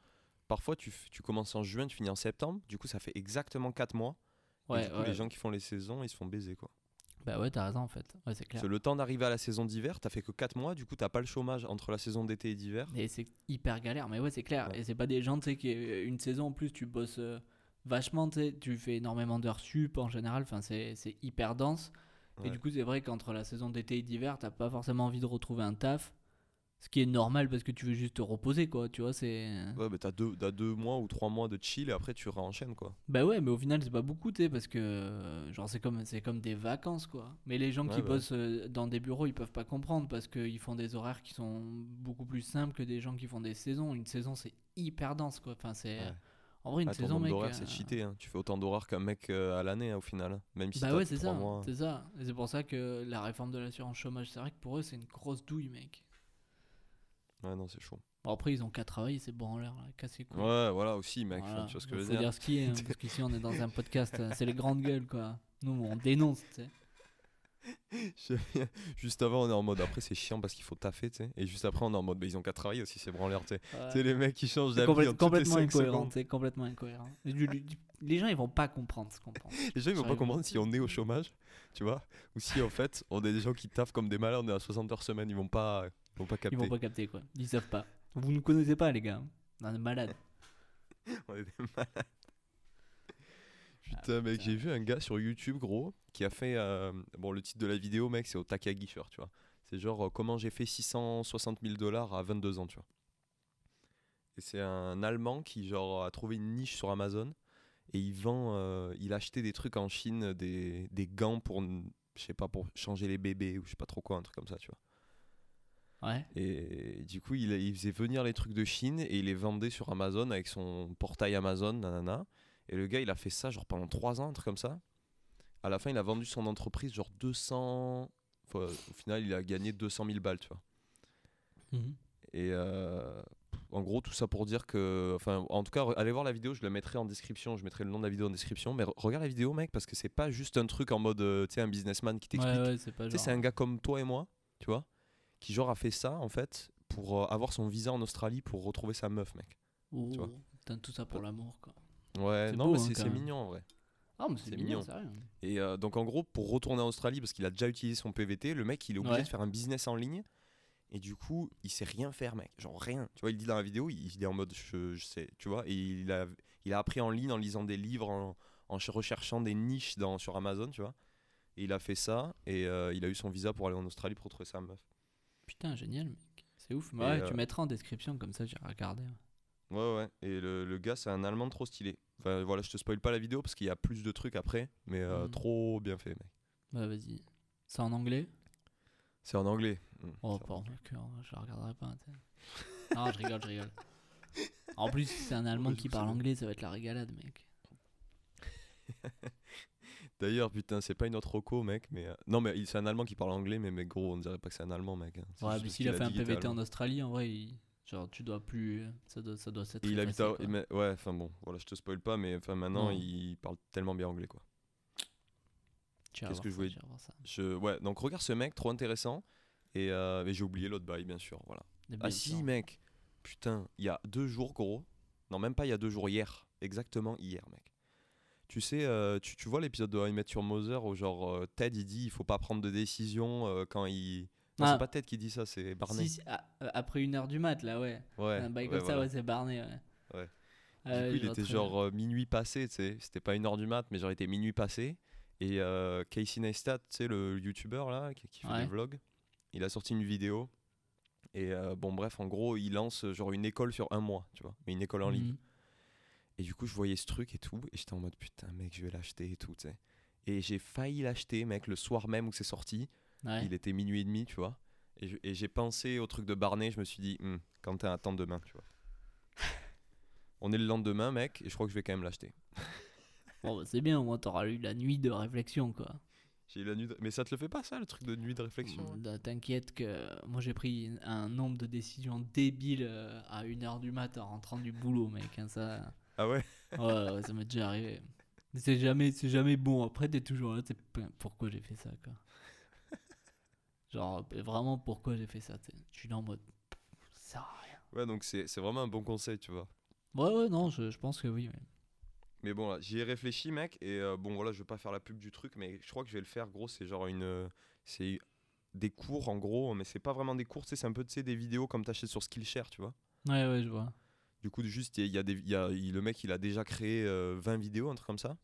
parfois tu, tu commences en juin, tu finis en septembre. Du coup, ça fait exactement 4 mois. Et Ouais, du coup, ouais. les gens qui font les saisons, ils se font baiser, quoi. Bah ouais, t'as raison en fait. Ouais, c'est clair. Parce que le temps d'arriver à la saison d'hiver, t'as fait que 4 mois. Du coup, t'as pas le chômage entre la saison d'été et d'hiver. Et c'est hyper galère, mais ouais, c'est clair. Ouais. Et c'est pas des gens, tu sais, qui euh, une saison en plus, tu bosses euh, vachement, tu fais énormément d'heures sup en général, enfin, c'est hyper dense. Et du coup, c'est vrai qu'entre la saison d'été et d'hiver, t'as pas forcément envie de retrouver un taf. Ce qui est normal parce que tu veux juste te reposer, quoi, tu vois, c'est. Ouais, bah t'as deux, t'as deux mois ou trois mois de chill et après tu réenchaînes, quoi. Bah ouais, mais au final, c'est pas beaucoup, tu sais, parce que, euh, genre, c'est comme, c'est comme des vacances, quoi. Mais les gens Ouais, qui bah. bossent euh, dans des bureaux, ils peuvent pas comprendre parce qu'ils font des horaires qui sont beaucoup plus simples que des gens qui font des saisons. Une saison, c'est hyper dense, quoi. Enfin, c'est. Ouais. En vrai, une Ah, ton saison, nombre mec. d'horaires, euh, c'est cheaté. Hein. Tu fais autant d'horaires qu'un mec euh, à l'année, hein, au final. hein. Même si Bah t'as ouais, c'est trois ça. mois. C'est ça. Et c'est pour ça que la réforme de l'assurance chômage, c'est vrai que pour eux, c'est une grosse douille, mec. Ouais, non, c'est chaud. Bon, après, ils ont qu'à travailler, c'est bon en l'air, casser quoi. Ouais, voilà, aussi, mec. enfin, tu vois ce que je veux dire. dire ce qui est, hein, parce qu'ici, on est dans un podcast, euh, c'est les grandes gueules, quoi. Nous, on dénonce, tu sais. juste avant, on est en mode. Après, c'est chiant parce qu'il faut taffer, tu sais. Et juste après, on est en mode. Bah, ils ont qu'à travailler aussi, c'est branleur, tu sais. Ouais. Tu sais, les mecs qui changent d'avis complète- complètement incohérent, c'est complètement incohérent. Les gens ils vont pas comprendre ce qu'on pense. Les gens, ils vont pas comprendre si on est au chômage, tu vois. Ou si, en fait, on est des gens qui taffent comme des malades, on est à 60 heures semaine. Ils vont pas, ils vont pas capter. Ils vont pas capter quoi. Ils savent pas. Vous nous connaissez pas les gars. On est malade. On est des malades. Putain, mec, j'ai vu un gars sur YouTube, gros, qui a fait. euh, bon, le titre de la vidéo, mec, c'est au Takagi tu vois. C'est genre euh, comment j'ai fait 660 000 dollars à 22 ans, tu vois. Et c'est un Allemand qui, genre, a trouvé une niche sur Amazon. et il vend, euh, il a acheté des trucs en Chine, des, des gants pour, je sais pas, pour changer les bébés ou je sais pas trop quoi, un truc comme ça, tu vois. Ouais. Et du coup, il, il faisait venir les trucs de Chine et il les vendait sur Amazon avec son portail Amazon, nanana. Et le gars, il a fait ça genre pendant 3 ans, un truc comme ça. À la fin, il a vendu son entreprise genre 200. enfin, au final, il a gagné 200 000 balles, tu vois. Mhm. Et euh, en gros, tout ça pour dire que. Enfin, en tout cas, allez voir la vidéo, je la mettrai en description. Je mettrai le nom de la vidéo en description. Mais re- regarde la vidéo, mec, parce que c'est pas juste un truc en mode, euh, tu sais, un businessman qui t'explique. Ouais, ouais, genre. c'est un gars comme toi et moi, tu vois, qui genre a fait ça en fait pour euh, avoir son visa en Australie pour retrouver sa meuf, mec. Oh, tu vois. putain, tout ça pour l'amour, quoi. Ouais, non, beau, mais hein, c'est mignon en vrai. Ah, mais c'est mignon, rien. Et euh, donc en gros, pour retourner en Australie, parce qu'il a déjà utilisé son PVT, le mec il est obligé Ouais. de faire un business en ligne. Et du coup, il sait rien faire, mec. Genre rien. Tu vois, il dit dans la vidéo, il, il est en mode je, je sais, tu vois. Et il a, il a appris en ligne en lisant des livres, en, en ch- recherchant des niches dans, sur Amazon, tu vois. Et il a fait ça et euh, il a eu son visa pour aller en Australie pour retrouver sa meuf. Putain, génial, mec. C'est ouf. Ouais, euh, tu mettras en description, comme ça, j'ai regardé. Ouais, ouais. Et le, le gars, c'est un Allemand trop stylé. Enfin, voilà, je te spoil pas la vidéo parce qu'il y a plus de trucs après, mais euh, Mhm. trop bien fait, mec. Bah, vas-y. C'est en anglais? C'est en anglais. Mm, Oh, pardon, le cœur, je la regarderai pas. sais. non, je rigole, je rigole. En plus, si c'est un Allemand Ouais, qui parle anglais, ça va être la régalade, mec. D'ailleurs, putain, c'est pas une autre roco, mec, mais. euh, Non, mais c'est un Allemand qui parle anglais, mais, mais gros, on dirait pas que c'est un Allemand, mec. hein. Ouais, mais s'il a fait un PVT en. Australie, en vrai, il- genre, tu dois plus. Ça doit, ça doit s'être. Et il habite à. mais- ouais, enfin bon, voilà, je te spoil pas, mais enfin maintenant, Non. il parle tellement bien anglais, quoi. Qu'est-ce que je voulais- ça. Je... Ouais, donc regarde ce mec, trop intéressant. Et, euh, et j'ai oublié l'autre bail, bien sûr, voilà. Ah si, mec. Putain, il y a deux jours, gros. Non, même pas il y a deux jours, hier. Exactement hier, mec. Tu sais, euh, tu, tu vois l'épisode de I Met Your Mother où genre euh, Ted il dit il faut pas prendre de décision euh, quand il. Non, Ah. c'est pas Ted qui dit ça, c'est Barney. Si, si, ah, après une heure du mat, là, ouais. Ouais. un bail ouais, ça, voilà. ouais, c'est Barney, ouais. Ouais. Euh, du coup, il était genre euh, minuit passé, tu sais. C'était pas une heure du mat, mais genre il était minuit passé. Et euh, Casey Neistat, tu sais, le youtubeur là, qui, qui fait Ouais. des vlogs, il a sorti une vidéo. Et bon, bref, en gros, il lance genre une école sur un mois, tu vois. Mais une école en bien. ligne. Mhm. Et du coup, je voyais ce truc et tout. Et j'étais en mode putain, mec, je vais l'acheter et tout, tu sais. Et j'ai failli l'acheter, mec, le soir même où c'est sorti. Ouais. Il était minuit et demi, tu vois. Et j'ai pensé au truc de Barney, je me suis dit, quand t'as un temps demain, tu vois. On est le lendemain, mec, et je crois que je vais quand même l'acheter. Bon, bah, c'est bien, au moins, t'auras eu la nuit de réflexion, quoi. J'ai eu la nuit de- Mais ça te le fait pas, ça, le truc de nuit de réflexion hein Bah, T'inquiète que moi j'ai pris un nombre de décisions débiles euh, à 1h du matin en rentrant du boulot, mec. hein, ça, Ah ouais? Ouais, ouais, ça m'est déjà arrivé. Mais c'est jamais, c'est jamais bon. Après, t'es toujours là, t'es pourquoi j'ai fait ça, quoi? Genre, vraiment, pourquoi j'ai fait ça. Je suis là en mode, ça sert à rien. Ouais, donc c'est c'est vraiment un bon conseil, tu vois. Ouais, ouais, non, je, je pense que oui. ouais. Mais bon, là, j'y ai réfléchi, mec, et euh, bon, voilà, je vais pas faire la pub du truc, mais je crois que je vais le faire, gros, c'est genre une. euh, C'est des cours, en gros, mais c'est pas vraiment des cours, c'est un peu, tu sais, des vidéos comme t'achètes sur Skillshare, tu vois. Ouais, ouais, je vois. Du coup, juste, il y a, il y a des, il y a- il- le mec, il a déjà créé euh, 20 vidéos, un truc comme ça,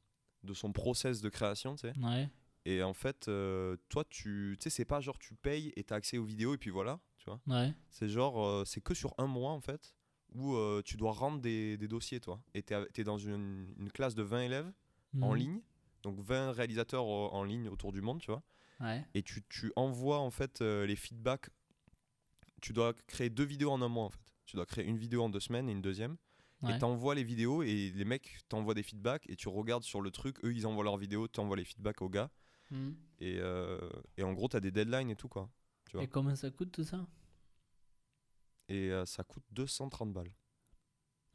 de son process de création, tu sais. Ouais, Et en fait, euh, toi, tu sais, c'est pas genre tu payes et t'as accès aux vidéos et puis voilà, tu vois. ouais. C'est genre, euh, c'est que sur un mois, en fait, où euh, tu dois rendre des, des dossiers, toi. Et t'es es dans une, une classe de 20 élèves en Mhm. ligne, donc 20 réalisateurs euh, en ligne autour du monde, tu vois. Ouais, Et tu, tu envoies, en fait, euh, les feedbacks. Tu dois créer deux vidéos en un mois, en fait. Tu dois créer une vidéo en deux semaines et une deuxième. ouais. Et t'envoies les vidéos et les mecs t'envoient des feedbacks et tu regardes sur le truc, eux ils envoient leurs vidéos, t'envoies les feedbacks aux gars. Mhm. Et, euh, et en gros, t'as des deadlines et tout, quoi. tu vois. Et combien ça coûte tout ça? Et euh, ça coûte 230 balles.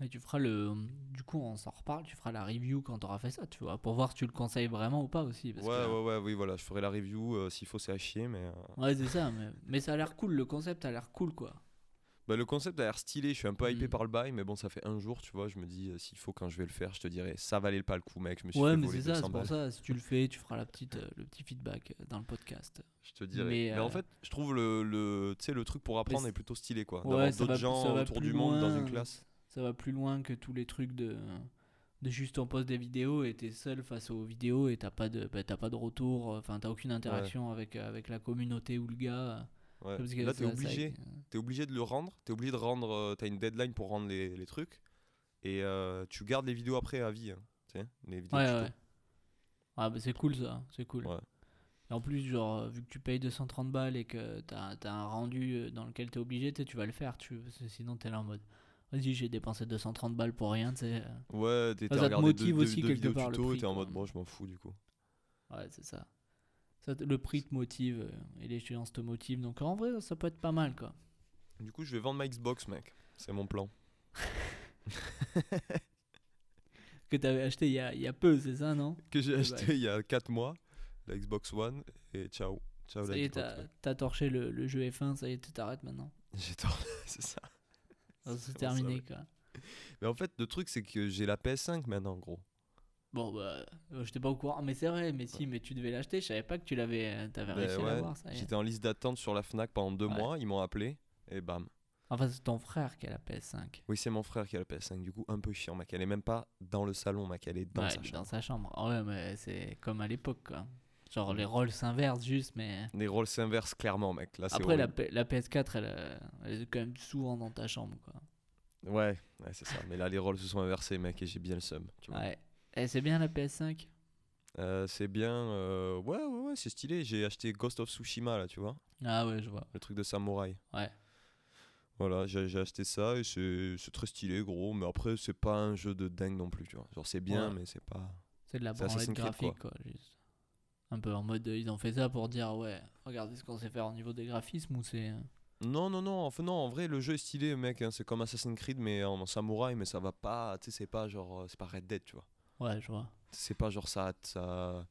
Et tu feras le. Du coup, on s'en reparle, tu feras la review quand t'auras fait ça, tu vois, pour voir si tu le conseilles vraiment ou pas aussi. Ouais, Parce que- ouais, ouais, oui, voilà. Je ferai la review euh, s'il faut, c'est à chier, mais. Ouais, c'est ça, mais, mais ça a l'air cool, le concept a l'air cool, quoi. Bah, le concept a l'air stylé. Je suis un peu hypé Mm. par le bail, mais bon, ça fait un jour, tu vois. Je me dis, euh, s'il faut, quand je vais le faire, je te dirais, ça valait pas le coup, mec. Je me suis Ouais, fait mais c'est ça, 200 c'est pour ça, si tu le fais, tu feras la petite, euh, le petit feedback euh, dans le podcast. Je te dirais. Mais, Mais, en fait, je trouve le, le, tu sais, le truc pour apprendre est plutôt stylé, quoi. Ouais, D'avoir d'autres gens ça va autour du monde dans loin. une classe. Ça va plus loin que tous les trucs de, de juste on poste des vidéos et t'es seul face aux vidéos et t'as pas de, bah, t'as pas de retour, enfin t'as aucune interaction avec, avec la communauté ou le gars. Ouais. Parce que Là, t'es ça- ça- obligé. T'es obligé de le rendre. T'es obligé de rendre. euh, T'as une deadline pour rendre les, les trucs. Et euh, tu gardes les vidéos après à vie. hein. Tu sais, les vidéos Ouais, tuto. ouais. Ah, bah c'est cool ça, c'est cool. Ouais. Et en plus, genre, euh, vu que tu payes 230 balles et que t'as as un rendu dans lequel t'es obligé, tu vas le faire, tu, sinon t'es là en mode. Vas-y, j'ai dépensé 230 balles pour rien, tu sais. Ouais, t'es Ça t'as te motive deux, aussi deux, quelque part, le tuto et prix, t'es en mode bon, je m'en fous du coup. Ouais, c'est ça. Ça Le prix te motive euh, et l'échéance te motive, donc en vrai, ça peut être pas mal, quoi. Du coup, je vais vendre ma Xbox, mec. C'est mon plan. Que t'avais acheté il y a, il y a peu, c'est ça, non? Que j'ai acheté il y a 4 mois, la Xbox One, et ciao. Ciao Ça la y est, t'as torché le, le jeu F1, ça y est, tu t'arrêtes maintenant. J'ai tort, c'est ça. Ça, C'est ça, terminé, ouais. quoi. Mais en fait, le truc, c'est que j'ai la PS5 maintenant, gros. Bon, bah, euh, j'étais pas au courant. Mais c'est vrai, mais si, mais tu devais l'acheter. Je savais pas que tu l'avais euh, t'avais Ben réussi à ouais, l'avoir, ça y est. J'étais en liste d'attente sur la Fnac pendant deux Ouais. mois, ils m'ont appelé, et bam. Enfin, c'est ton frère qui a la PS5. Oui, c'est mon frère qui a la PS5, du coup, un peu chiant, mec. Elle est même pas dans le salon, mec, elle est dans Ouais, sa chambre. dans sa chambre. Ah ouais, mais c'est comme à l'époque, quoi. Genre, les rôles s'inversent juste, mais. Les rôles s'inversent clairement, mec. Là, c'est Après, la, horrible. P- la PS4, elle, euh, elle est quand même souvent dans ta chambre, quoi. Ouais, ouais c'est ça. Mais là, les rôles se sont inversés, mec, et j'ai bien le seum. Tu vois. Ouais. Et c'est bien la PS5 Euh, c'est bien. euh, Ouais, ouais, ouais, c'est stylé. J'ai acheté Ghost of Tsushima, là, tu vois. Ah ouais, je vois. Le truc de samouraï. Ouais. Voilà, j'ai acheté ça et c'est très stylé, gros. Mais après, c'est pas un jeu de dingue non plus, tu vois. Genre, c'est bien, Ouais. mais c'est pas. C'est de la branlette graphique, quoi. juste. Un peu en mode, euh, ils ont fait ça pour dire, ouais, regardez ce qu'on sait faire au niveau des graphismes ou c'est. euh, Non, non, non, enfin, non, en vrai, le jeu est stylé, mec. hein, c'est comme Assassin's Creed, mais en samouraï, mais ça va pas. Tu sais, c'est pas genre. C'est pas Red Dead, tu vois. Ouais, je vois. C'est pas genre ça. ça...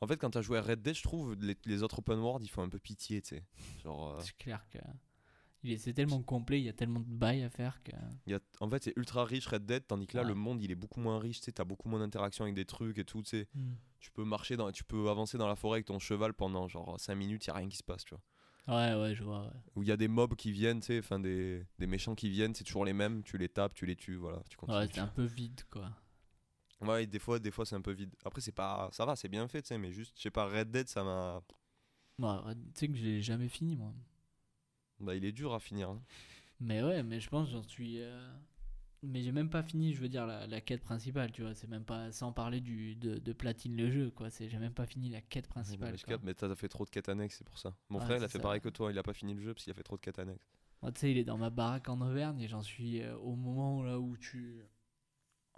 En fait, quand t'as joué à Red Dead, je trouve les, les autres open world, ils font un peu pitié, tu sais. Genre. euh, C'est clair que. il est- C'est tellement complet, il y a tellement de bails à faire que. il y a- En fait, c'est ultra riche Red Dead, tandis que là, Ouais. le monde, il est beaucoup moins riche, tu sais. T'as beaucoup moins d'interactions avec des trucs et tout, tu sais. Hmm. Tu peux marcher dans, tu peux avancer dans la forêt avec ton cheval pendant genre 5 minutes, y a rien qui se passe, tu vois. Ouais, ouais, je vois. Ouais. Où il y a des mobs qui viennent, tu sais, enfin des, des méchants qui viennent, c'est toujours les mêmes, tu les tapes, tu les tues, voilà, tu continues. Ouais, c'est un peu vide, quoi. Ouais, des fois, des fois c'est un peu vide. Après, c'est pas, ça va, c'est bien fait, tu sais, mais juste, je sais pas, Red Dead, ça m'a, tu sais que je l'ai jamais fini, moi. bah, il est dur à finir. hein. Mais ouais, mais je pense que j'en suis. euh, Mais j'ai même pas fini, je veux dire, la, la quête principale, tu vois. C'est même pas. Sans parler du, de, de platine le jeu, quoi. J'ai même pas fini la quête principale. mais t'as fait trop de quêtes annexes, c'est pour ça. Mon frère, il a fait ça. pareil que toi, il a pas fini le jeu parce qu'il a fait trop de quêtes annexes. Tu sais, il est dans ma baraque en Auvergne et j'en suis euh, au moment là où tu.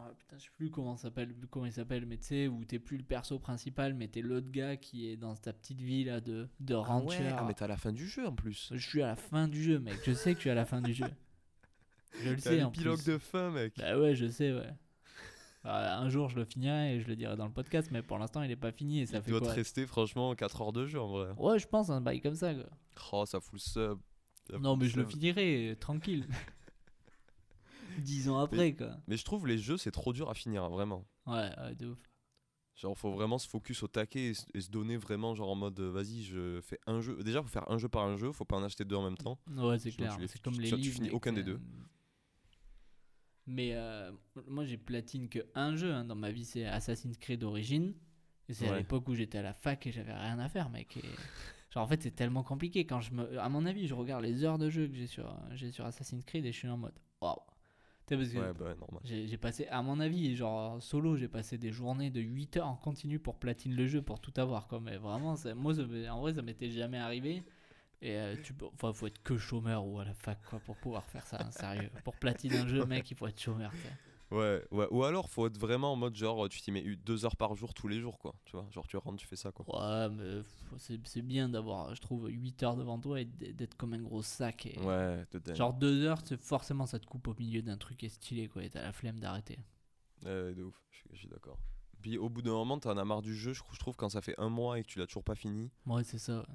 Ah, putain, je sais plus comment, ça s'appelle, comment il s'appelle, mais tu sais, où t'es plus le perso principal, mais t'es l'autre gars qui est dans ta petite ville là, de, de rancher. ah, mais t'es à la fin du jeu en plus. Je suis à la fin du jeu, mec. Je sais que je suis à la fin du jeu. Je le sais en plus. de fin, mec. Bah ouais, je sais, ouais. Bah, un jour, je le finirai et je le dirai dans le podcast, mais pour l'instant, il est pas fini et ça il fait doit te quoi? rester franchement 4 heures de jeu en vrai. Ouais, je pense un bail comme ça. Quoi. Oh, ça fout le sub. Ça Non, mais je le finirai euh, tranquille. Dix ans après, quoi. Mais je trouve les jeux, c'est trop dur à finir, hein, vraiment. Ouais, ouais, de ouf. Genre, faut vraiment se focus au taquet et, se donner vraiment, genre en mode, euh, vas-y, je fais un jeu. Déjà, faut faire un jeu par un jeu, faut pas en acheter deux en même temps. Ouais, c'est clair. tu les- C'est tu- comme tu- les tu livres. finis mec, aucun des c'est- deux. Mais euh, moi, j'ai platine que un jeu hein, dans ma vie, c'est Assassin's Creed Origins. Et c'est à l'époque où j'étais à la fac et j'avais rien à faire, mec. Et... Genre, en fait, c'est tellement compliqué. Quand je me... À mon avis, je regarde les heures de jeu que j'ai sur, j'ai sur Assassin's Creed et je suis en mode waouh. Parce que Ouais, bah, normal. j'ai passé, à mon avis, genre solo, j'ai passé des journées de 8 heures en continu pour platine le jeu, pour tout avoir. Quoi. Mais vraiment, ça- moi, ça en vrai, ça m'était jamais arrivé. Et euh, tu peux, enfin, faut être que chômeur ou à la fac quoi, pour pouvoir faire ça, hein, sérieux. Pour platiner un jeu, mec, il faut être chômeur. Ouais, ouais. Ou alors, faut être vraiment en mode, genre, tu t'y mets eu- deux heures par jour tous les jours, quoi. Tu vois, genre, tu rentres, tu fais ça, quoi. Ouais, mais c'est bien d'avoir, je trouve, 8 heures devant toi et d'être comme un gros sac. Et... Ouais. Genre 2 heures, c'est forcément ça te coupe au milieu d'un truc et stylé quoi, et t'as la flemme d'arrêter. Ouais, de ouf, je suis, d'accord. Puis au bout d'un moment, t'en as marre du jeu, je, trouve- quand ça fait un mois et que tu l'as toujours pas fini, Ouais, c'est ça.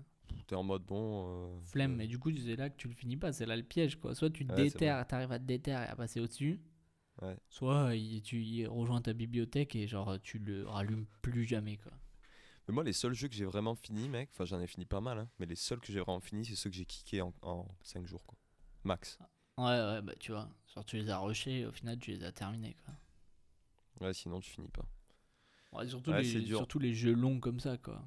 t'es en mode bon. euh, Flemme, euh, mais du coup, c'est là que tu le finis pas, c'est là le piège quoi. Soit tu te Ouais, déterres, t'arrives à te déterrer et à passer au-dessus. Ouais. Soit il- tu y rejoins ta bibliothèque et genre tu le rallumes plus jamais quoi. Mais moi, les seuls jeux que j'ai vraiment fini, mec, enfin, j'en ai fini pas mal, hein, mais les seuls que j'ai vraiment fini, c'est ceux que j'ai kickés en, en 5 jours, quoi. Max. Ouais, ouais, bah tu vois. Genre tu les as rushés et au final tu les as terminés quoi. Ouais, sinon, tu finis pas. Ouais, surtout, Ouais, les, surtout les jeux longs comme ça quoi.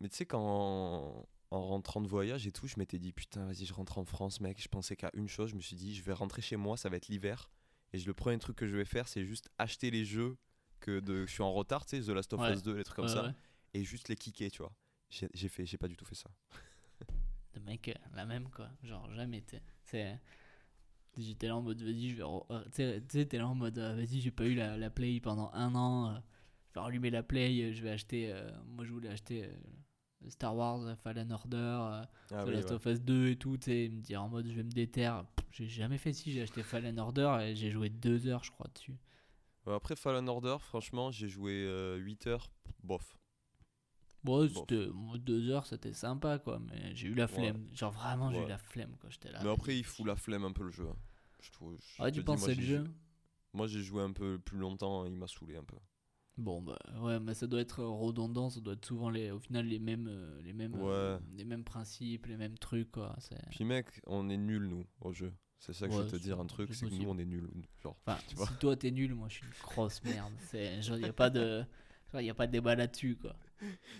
Mais tu sais, quand en rentrant de voyage et tout, je m'étais dit, putain, vas-y, je rentre en France, mec. Je pensais qu'à une chose, je me suis dit, je vais rentrer chez moi, ça va être l'hiver. Et le premier truc que je vais faire, c'est juste acheter les jeux que de, je suis en retard, tu sais, The Last of Ouais. Us 2, les trucs comme Ouais, ça, ouais. et juste les kicker, tu vois. J'ai j'ai fait, j'ai pas du tout fait ça. Le mec, euh, la même quoi. Genre, jamais. C'est. J'étais là en mode, vas-y, je vais. euh, Tu sais- t'es là en mode, euh, vas-y, j'ai pas eu la, la Play pendant un an. euh, je vais rallumer la Play, je vais acheter. moi, je voulais acheter Star Wars, euh, Fallen Order, euh, Ah The oui, Last ouais. of Us 2 et tout. Tu sais, me dire en mode, je vais me déterre. J'ai jamais fait si, j'ai acheté Fallen Order et j'ai joué deux heures, je crois, dessus. Après Fallen Order, franchement, j'ai joué 8 heures, bof. Bon, c'était moi, deux heures, c'était sympa quoi, mais j'ai eu la flemme. Genre vraiment, j'ai eu la flemme quoi, j'étais là. Mais après, il fout la flemme un peu le jeu. hein. Je trouve. je Ouais, te tu penses c'est le jeu Moi, j'ai joué un peu plus longtemps, il m'a saoulé un peu. Bon bah ouais, mais ça doit être redondant, ça doit être souvent les, au final les mêmes, euh, les mêmes, euh, les mêmes principes, les mêmes trucs quoi. Puis mec, on est nuls nous au jeu. C'est ça que je veux te dire un truc, c'est que nous on est nuls. Genre, Enfin, tu vois. si toi t'es nul, moi je suis une grosse merde. C'est genre y a pas de, y a pas de débat là-dessus quoi.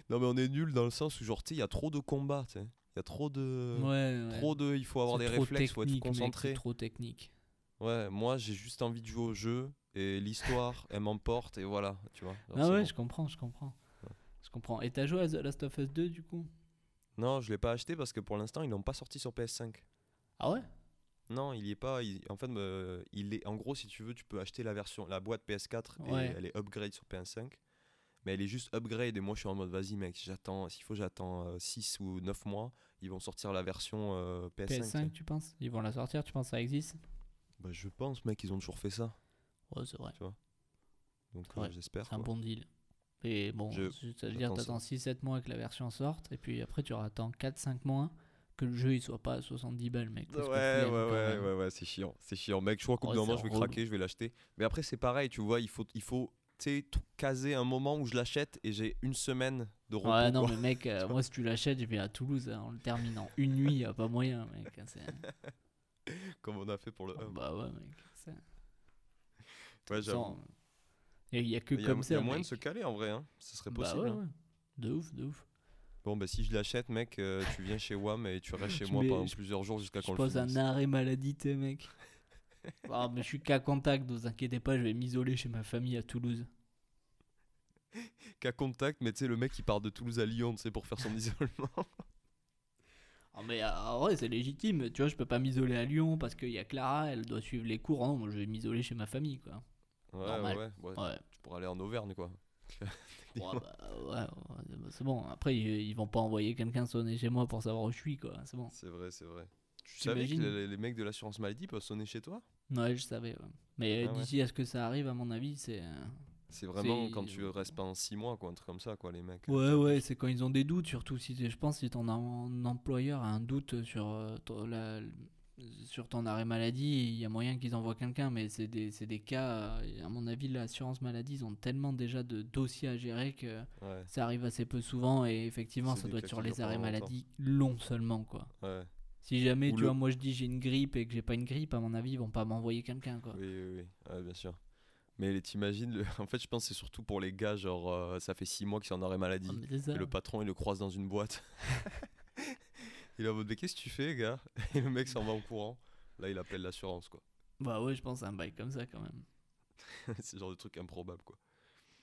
Non mais on est nuls dans le sens où genre tu il y a trop de combats, tu sais. Il y a trop de ouais, ouais. trop de il faut avoir des réflexes, faut être mec, concentré. c'est trop technique. Ouais, moi j'ai juste envie de jouer au jeu et l'histoire elle m'emporte et voilà, tu vois. Ah ouais, bon. je comprends, je comprends. Je comprends. Et t'as joué à The Last of Us 2 du coup? Non, je l'ai pas acheté parce que pour l'instant, ils l'ont pas sorti sur PS5. Ah ouais? Non, il y est pas. il- en fait, euh, il est. En gros, si tu veux, tu peux acheter la version, la boîte PS4 et Ouais. elle est upgrade sur PS5. Mais elle est juste upgrade et moi, je suis en mode, vas-y, mec, j'attends. S'il faut, j'attends 6 ou 9 mois. Ils vont sortir la version euh, PS5. tu sais. PS5, tu penses? Ils vont la sortir, tu penses que ça existe? Bah, je pense, mec, ils ont toujours fait ça. Ouais, c'est vrai. Donc, Ouais, euh, j'espère. C'est un bon deal. Et bon, Je- ça veut dire t'attends 6-7 mois que la version sorte, et puis après tu attends 4-5 mois que le jeu il soit pas à 70 balles, mec. Ouais, ouais, ouais, ouais, ouais, c'est chiant. C'est chiant, mec. Je crois qu'au bout Ouais, d'un moment, je vais craquer, je vais l'acheter. Mais après, c'est pareil, tu vois, il faut, il faut tu caser un moment où je l'achète et j'ai une semaine de repos. Ouais, non, quoi. mais mec, euh, moi si tu l'achètes, je vais à Toulouse, hein, on le termine en une nuit, y a pas moyen, mec. hein, Comme on a fait pour le 1. Bah ouais, mec. Ouais, j'avoue. Il y a que Il y a, comme il y ça. a moyen mec. de se caler en vrai, hein. ce serait Bah possible. ouais, hein. De ouf, de ouf. Bon, bah si je l'achète, mec, euh, tu viens chez WAM et tu restes chez Je moi pendant je- plusieurs jours jusqu'à Je qu'on le pose un arrêt maladie, t'es mec. Ah, mais je suis qu'à contact, ne vous inquiétez pas, je vais m'isoler chez ma famille à Toulouse. Qu'à contact, mais tu sais, le mec il part de Toulouse à Lyon, tu sais, pour faire son isolement. Ah mais euh, en vrai c'est légitime, tu vois, je peux pas m'isoler à Lyon parce qu'il y a Clara, elle doit suivre les cours, non, moi je vais m'isoler chez ma famille quoi. Ouais, Normal. ouais, ouais, Tu pourras aller en Auvergne, quoi. Ouais, bah, ouais, bah, c'est bon, après ils, ils vont pas envoyer quelqu'un sonner chez moi pour savoir où je suis quoi, c'est bon. C'est vrai, c'est vrai. Tu savais que les, les mecs de l'assurance maladie peuvent sonner chez toi? Ouais, je savais. Mais euh, Ah d'ici à ce que ça arrive, à mon avis, c'est... euh, C'est vraiment quand tu restes pendant 6 mois, quoi, un truc comme ça, quoi, les mecs. Ouais, ouais, c'est quand ils ont des doutes, surtout si je pense si ton em- employeur a un doute sur, euh, la- sur ton arrêt maladie, il y a moyen qu'ils envoient quelqu'un, mais c'est des, des cas, euh, à mon avis, l'assurance maladie, ils ont tellement déjà de dossiers à gérer que Ouais, ça arrive assez peu souvent, et effectivement, ça doit être sur les arrêts maladie longs seulement, quoi. ouais. Si jamais, Ou tu le- vois, moi je dis j'ai une grippe et que j'ai pas une grippe, à mon avis, ils vont pas m'envoyer quelqu'un, quoi. Oui, oui, oui, ouais, bien sûr. Mais t'imagines, le... en fait, je pense que c'est surtout pour les gars, genre, euh, ça fait 6 mois qu'ils sont en arrêt maladie. Ah. Et le patron, il le croise dans une boîte. il est en mode, mais qu'est-ce que tu fais, gars Et le mec s'en va en courant. Là, il appelle l'assurance, quoi. Bah ouais, je pense à un bail comme ça quand même. c'est le genre de truc improbable, quoi.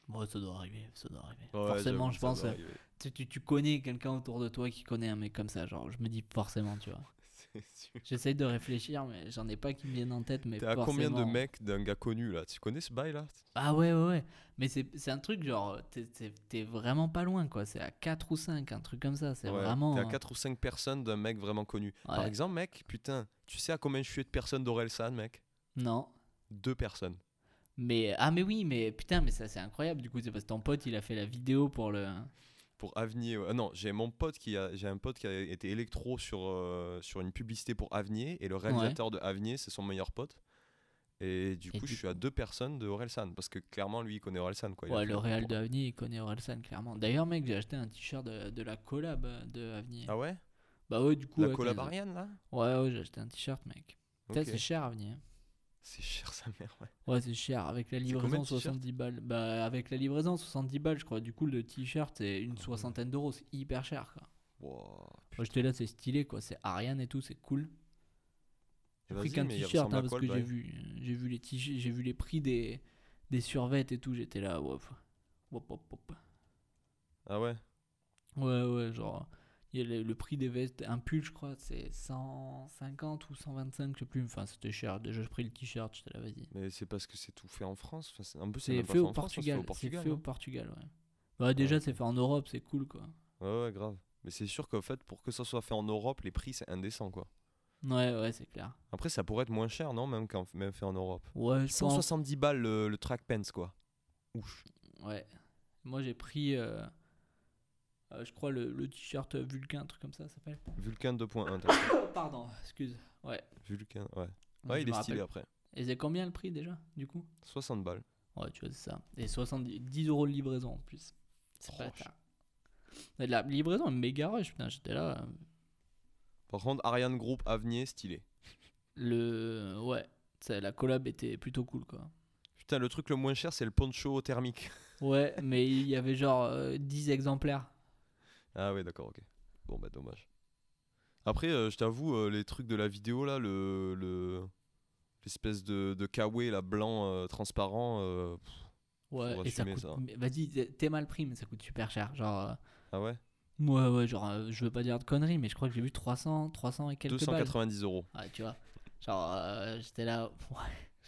Bon, ça doit arriver, ça doit arriver. Ouais, Forcément, je pense. euh, tu, tu, tu connais quelqu'un autour de toi qui connaît un mec comme ça, genre, je me dis forcément, tu vois. J'essaye de réfléchir, mais j'en ai pas qui me viennent en tête, mais T'es à combien de forcément- mecs d'un gars connu, là? Tu connais ce bail, là? Ah ouais, ouais, ouais. Mais c'est un truc, genre, t'es- vraiment pas loin, quoi. C'est à 4 ou 5, un truc comme ça. C'est Ouais, vraiment. T'es à 4 ou 5 personnes d'un mec vraiment connu. Par exemple, mec, putain, tu sais à combien je suis de personnes d'Orelsan, mec? Non. Deux personnes. Mais. Ah, mais oui, mais putain, mais ça, c'est incroyable. Du coup, c'est parce que ton pote, il a fait la vidéo pour le. Pour Avenir. ouais. Ah non, j'ai mon pote qui a, j'ai un pote qui a été électro sur, euh, sur une publicité pour Avenir et le réalisateur de Avenir, c'est son meilleur pote. Et du coup, je suis à deux personnes de Orelsan parce que clairement, lui, il connaît Orelsan. Quoi. Il Ouais, le Real de Avenir, il connaît Orelsan, clairement. D'ailleurs, mec, j'ai acheté un t-shirt de, de la collab euh, de Avenir. Ah ouais? Bah ouais, du coup. La collab Ariane, là? Ouais, ouais, j'ai acheté un t-shirt, mec. Ok. c'est cher Avenir. C'est cher, sa mère, ouais. Ouais, c'est cher. Avec la livraison, combien de t-shirts 70 balles. Bah, avec la livraison, 70 balles, je crois. Du coup, le t-shirt, c'est une soixantaine d'euros. C'est hyper cher, quoi. Wow, Moi, j'étais là, c'est stylé, quoi. C'est Ariane et tout, c'est cool. J'ai pris qu'un t-shirt, hein, parce quoi, que j'ai vu, j'ai vu les t-shirts- j'ai vu les prix des, des survêtes et tout. J'étais là. Wop, wop, wop. Ah ouais? Ouais, ouais, genre. Il y a le, le prix des vestes, un pull, je crois, c'est 150 ou 125, je sais plus. Enfin, c'était cher. Déjà, j'ai pris le t-shirt, j'étais là, vas-y. Mais c'est parce que c'est tout fait en France. Enfin, c'est- un peu, c'est fait, au Portugal. C'est fait au Portugal, ouais. Bah, déjà, c'est fait en Europe, c'est cool, quoi. Ouais, ouais, grave. Mais c'est sûr qu'en fait, pour que ça soit fait en Europe, les prix, c'est indécent, quoi. Ouais, ouais, c'est clair. Après, ça pourrait être moins cher, non Même, qu'en- même fait en Europe. Ouais, je pense. 170 balles le, le track pants, quoi. Ouch. Ouais. Moi, j'ai pris, euh, euh, je crois, le, le t-shirt Vulcain, un truc comme ça, ça s'appelle. Vulcan 2.1. t'as dit. Pardon, excuse. Ouais. Vulcan, ouais. Ouais, il est stylé après. Et c'est combien le prix déjà, du coup? 60 balles. Ouais, tu vois, c'est ça. Et 70, 10 euros de livraison en plus. C'est pas tard. La livraison est méga rush, putain, j'étais là. euh, Par contre, Ariane Group Avenir, stylé. Le. Ouais. La collab était plutôt cool, quoi. Putain, le truc le moins cher, c'est le poncho thermique. Ouais, mais il y avait genre euh, 10 exemplaires. Ah ouais, d'accord, ok. Bon, bah dommage. Après, euh, je t'avoue, euh, les trucs de la vidéo, là, le... le- L'espèce de, de kawaii, là, blanc, euh, transparent. pff, Ouais, Faut et ça assumer coûte. ça. mais Vas-y, t'es mal pris, mais ça coûte super cher. Genre. Ah ouais? Ouais, ouais, genre, je veux pas dire de conneries, mais je crois que j'ai vu 300, 300 et quelques balles. 290 euros. Ouais, tu vois. Genre, j'étais là, ouais,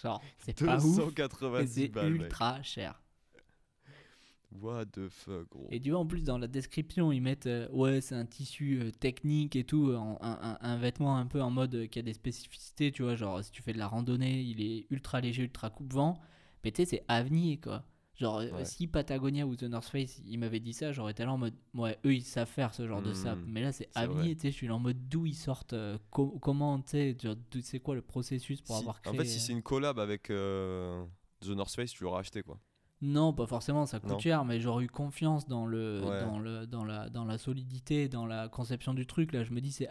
genre, c'est pas ouf, et 290 c'est balles, mec. ultra cher. What the fuck, gros. Et tu vois, en plus, dans la description, ils mettent, euh, ouais, c'est un tissu euh, technique et tout, en- un, un- un vêtement un peu en mode euh, qui a des spécificités, tu vois, genre, si tu fais de la randonnée, il est ultra léger, ultra coupe-vent, mais tu sais, c'est avenir, quoi. Genre, Ouais. si Patagonia ou The North Face, ils m'avaient dit ça, j'aurais été là en mode, ouais, eux, ils savent faire ce genre de sap. Hmm, Mais là, c'est avenir, tu sais, je suis là en mode d'où ils sortent, euh, co- comment, tu sais, c'est quoi le processus pour Si- avoir créé. En fait, si c'est une collab avec euh, The North Face, tu l'auras acheté, quoi. Non, pas forcément, ça coûte Non. cher, mais j'aurais eu confiance dans le, Ouais. dans le, dans la, dans la solidité, dans la conception du truc. Là, je me dis, c'est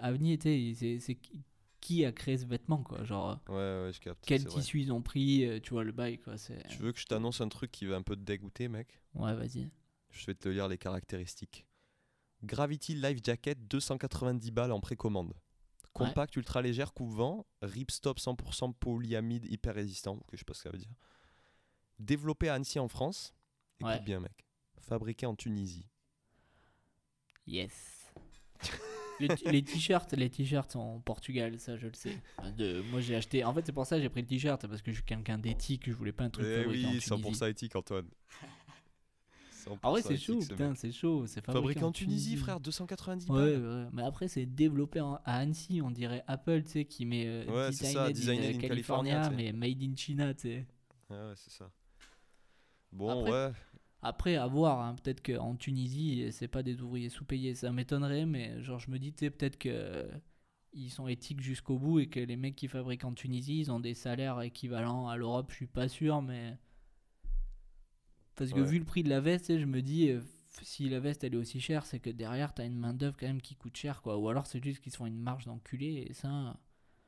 sais, c'est, qui- a créé ce vêtement, quoi. Genre, euh, Ouais, ouais, je capte. quel vrai. tissu ils ont pris, euh, tu vois, le bail, quoi. Tu veux que je t'annonce un truc qui va un peu te dégoûter, mec? Ouais, vas-y. Je vais te lire les caractéristiques. Gravity Life Jacket 290 balles en précommande. Compact, ultra légère, coupe-vent, ripstop 100% polyamide hyper résistant, que je sais pas ce que ça veut dire. Développé à Annecy en France. Écoute Ouais. bien, mec. Fabriqué en Tunisie. Yes. Les t-shirts, les t-shirts sont en Portugal, ça je le sais. De, moi j'ai acheté. En fait, c'est pour ça que j'ai pris le t-shirt parce que je suis quelqu'un d'éthique, je voulais pas un truc Eh en oui, Tunisie. 100% éthique, Antoine. Ah ouais, 100% c'est chaud, putain, c'est chaud, c'est fabriqué, Fabriqué en Tunisie, frère, 290 Ouais, balles. ouais, mais après c'est développé en- à Annecy, on dirait Apple, tu sais, qui met euh, Ouais, c'est ça, in, California, mais made in China, tu sais. Ouais, ouais, c'est ça. Bon, Après- ouais. Après, à voir, hein, peut-être qu'en Tunisie, c'est pas des ouvriers sous-payés, ça m'étonnerait, mais genre je me dis, tu sais, peut-être que ils sont éthiques jusqu'au bout et que les mecs qui fabriquent en Tunisie, ils ont des salaires équivalents à l'Europe, je suis pas sûr, mais. Parce que Ouais. vu le prix de la veste, je me dis, euh, si la veste elle est aussi chère, c'est que derrière t'as une main-d'œuvre quand même qui coûte cher, quoi. Ou alors c'est juste qu'ils se font une marge d'enculé et ça,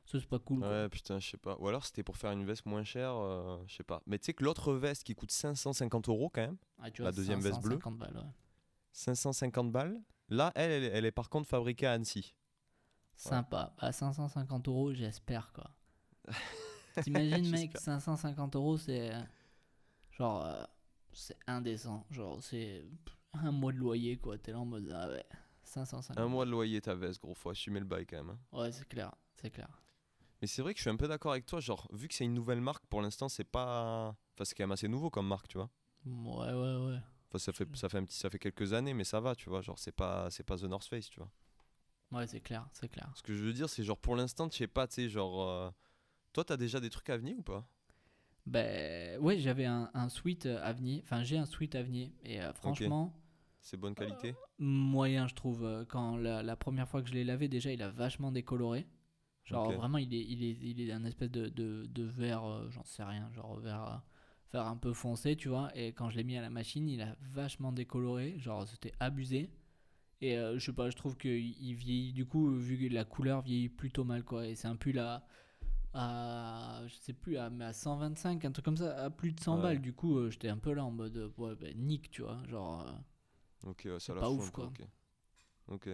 ça c'est pas cool, quoi. Ouais, putain, je sais pas. Ou alors c'était pour faire une veste moins chère, euh, je sais pas. Mais tu sais que l'autre veste qui coûte 550 euros quand même, Ah, tu la deuxième veste bleue. 550 balles, ouais. 550 balles, là, elle, elle, est- elle est par contre fabriquée à Annecy. Sympa. À 550 euros, j'espère quoi. T'imagines, mec, J'espère. 550 euros, c'est. Genre. euh, c'est indécent. Genre, c'est un mois de loyer quoi. T'es là en mode. Ah ouais. 550. Un mois de loyer ta veste, gros, faut assumer le bail quand même. hein. Ouais, c'est clair. C'est clair. Mais c'est vrai que je suis un peu d'accord avec toi, genre, vu que c'est une nouvelle marque, pour l'instant, c'est pas. Enfin, c'est quand même assez nouveau comme marque, tu vois. Ouais, ouais, ouais. Enfin, ça fait, ça fait, un petit, ça fait quelques années, mais ça va, tu vois. Genre, c'est pas, c'est pas The North Face, tu vois. Ouais, c'est clair. C'est clair. Ce que je veux dire, c'est genre, pour l'instant, je sais pas, tu sais, genre. euh, Toi, t'as déjà des trucs à venir ou pas? Ben. Ouais, j'avais un, un suite Avenir. Enfin, j'ai un suite Avenir. Et euh, franchement. C'est bonne qualité moyen je trouve euh, quand la, la première fois que je l'ai lavé déjà il a vachement décoloré genre vraiment il est il est il est un espèce de, de, de vert euh, j'en sais rien genre vert euh, vert un peu foncé tu vois et quand je l'ai mis à la machine il a vachement décoloré genre c'était abusé et euh, je sais pas je trouve que il il vieillit du coup vu que la couleur vieillit plutôt mal quoi et c'est un pull à à je sais plus à, mais à 125 un truc comme ça à plus de 100 Ouais. balles du coup euh, j'étais un peu là en mode ouais ben nique tu vois genre Ok, ouais, ça la pas ouf, quoi. Ok. Ok.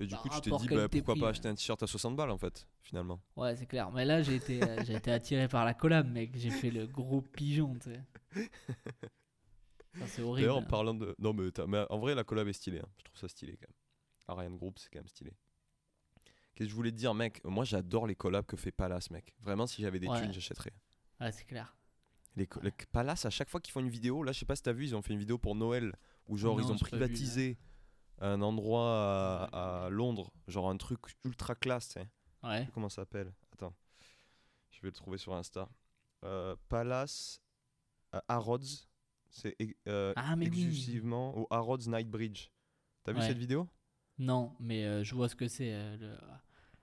Et du Par coup, tu t'es dit, bah, pourquoi pas ouais. acheter un t-shirt à 60 balles en fait, finalement. Ouais, c'est clair. Mais là, j'ai été, euh, j'ai été attiré par la collab, mec. J'ai fait le gros pigeon, tu sais. C'est horrible. D'ailleurs, en hein. parlant de. Non, mais, en vrai, la collab est stylée. hein. Je trouve ça stylé quand même. Ariane Group, c'est quand même stylé. Qu'est-ce que je voulais te dire, mec? Moi, j'adore les collabs que fait Palace, mec. Vraiment, si j'avais des Ouais. thunes, j'achèterais. Ouais, c'est clair. Les, les Palace, à chaque fois qu'ils font une vidéo, là, je sais pas si t'as vu, ils ont fait une vidéo pour Noël où, genre, Non, ils ont vu, privatisé un endroit à, à Londres, genre un truc ultra classe. Ouais. Comment ça s'appelle? Attends, je vais le trouver sur Insta. Euh, Palace à Harrods, c'est euh, Ah, mais oui. exclusivement au Harrods Night Bridge. T'as vu cette vidéo? Non, mais euh, je vois ce que c'est, euh, le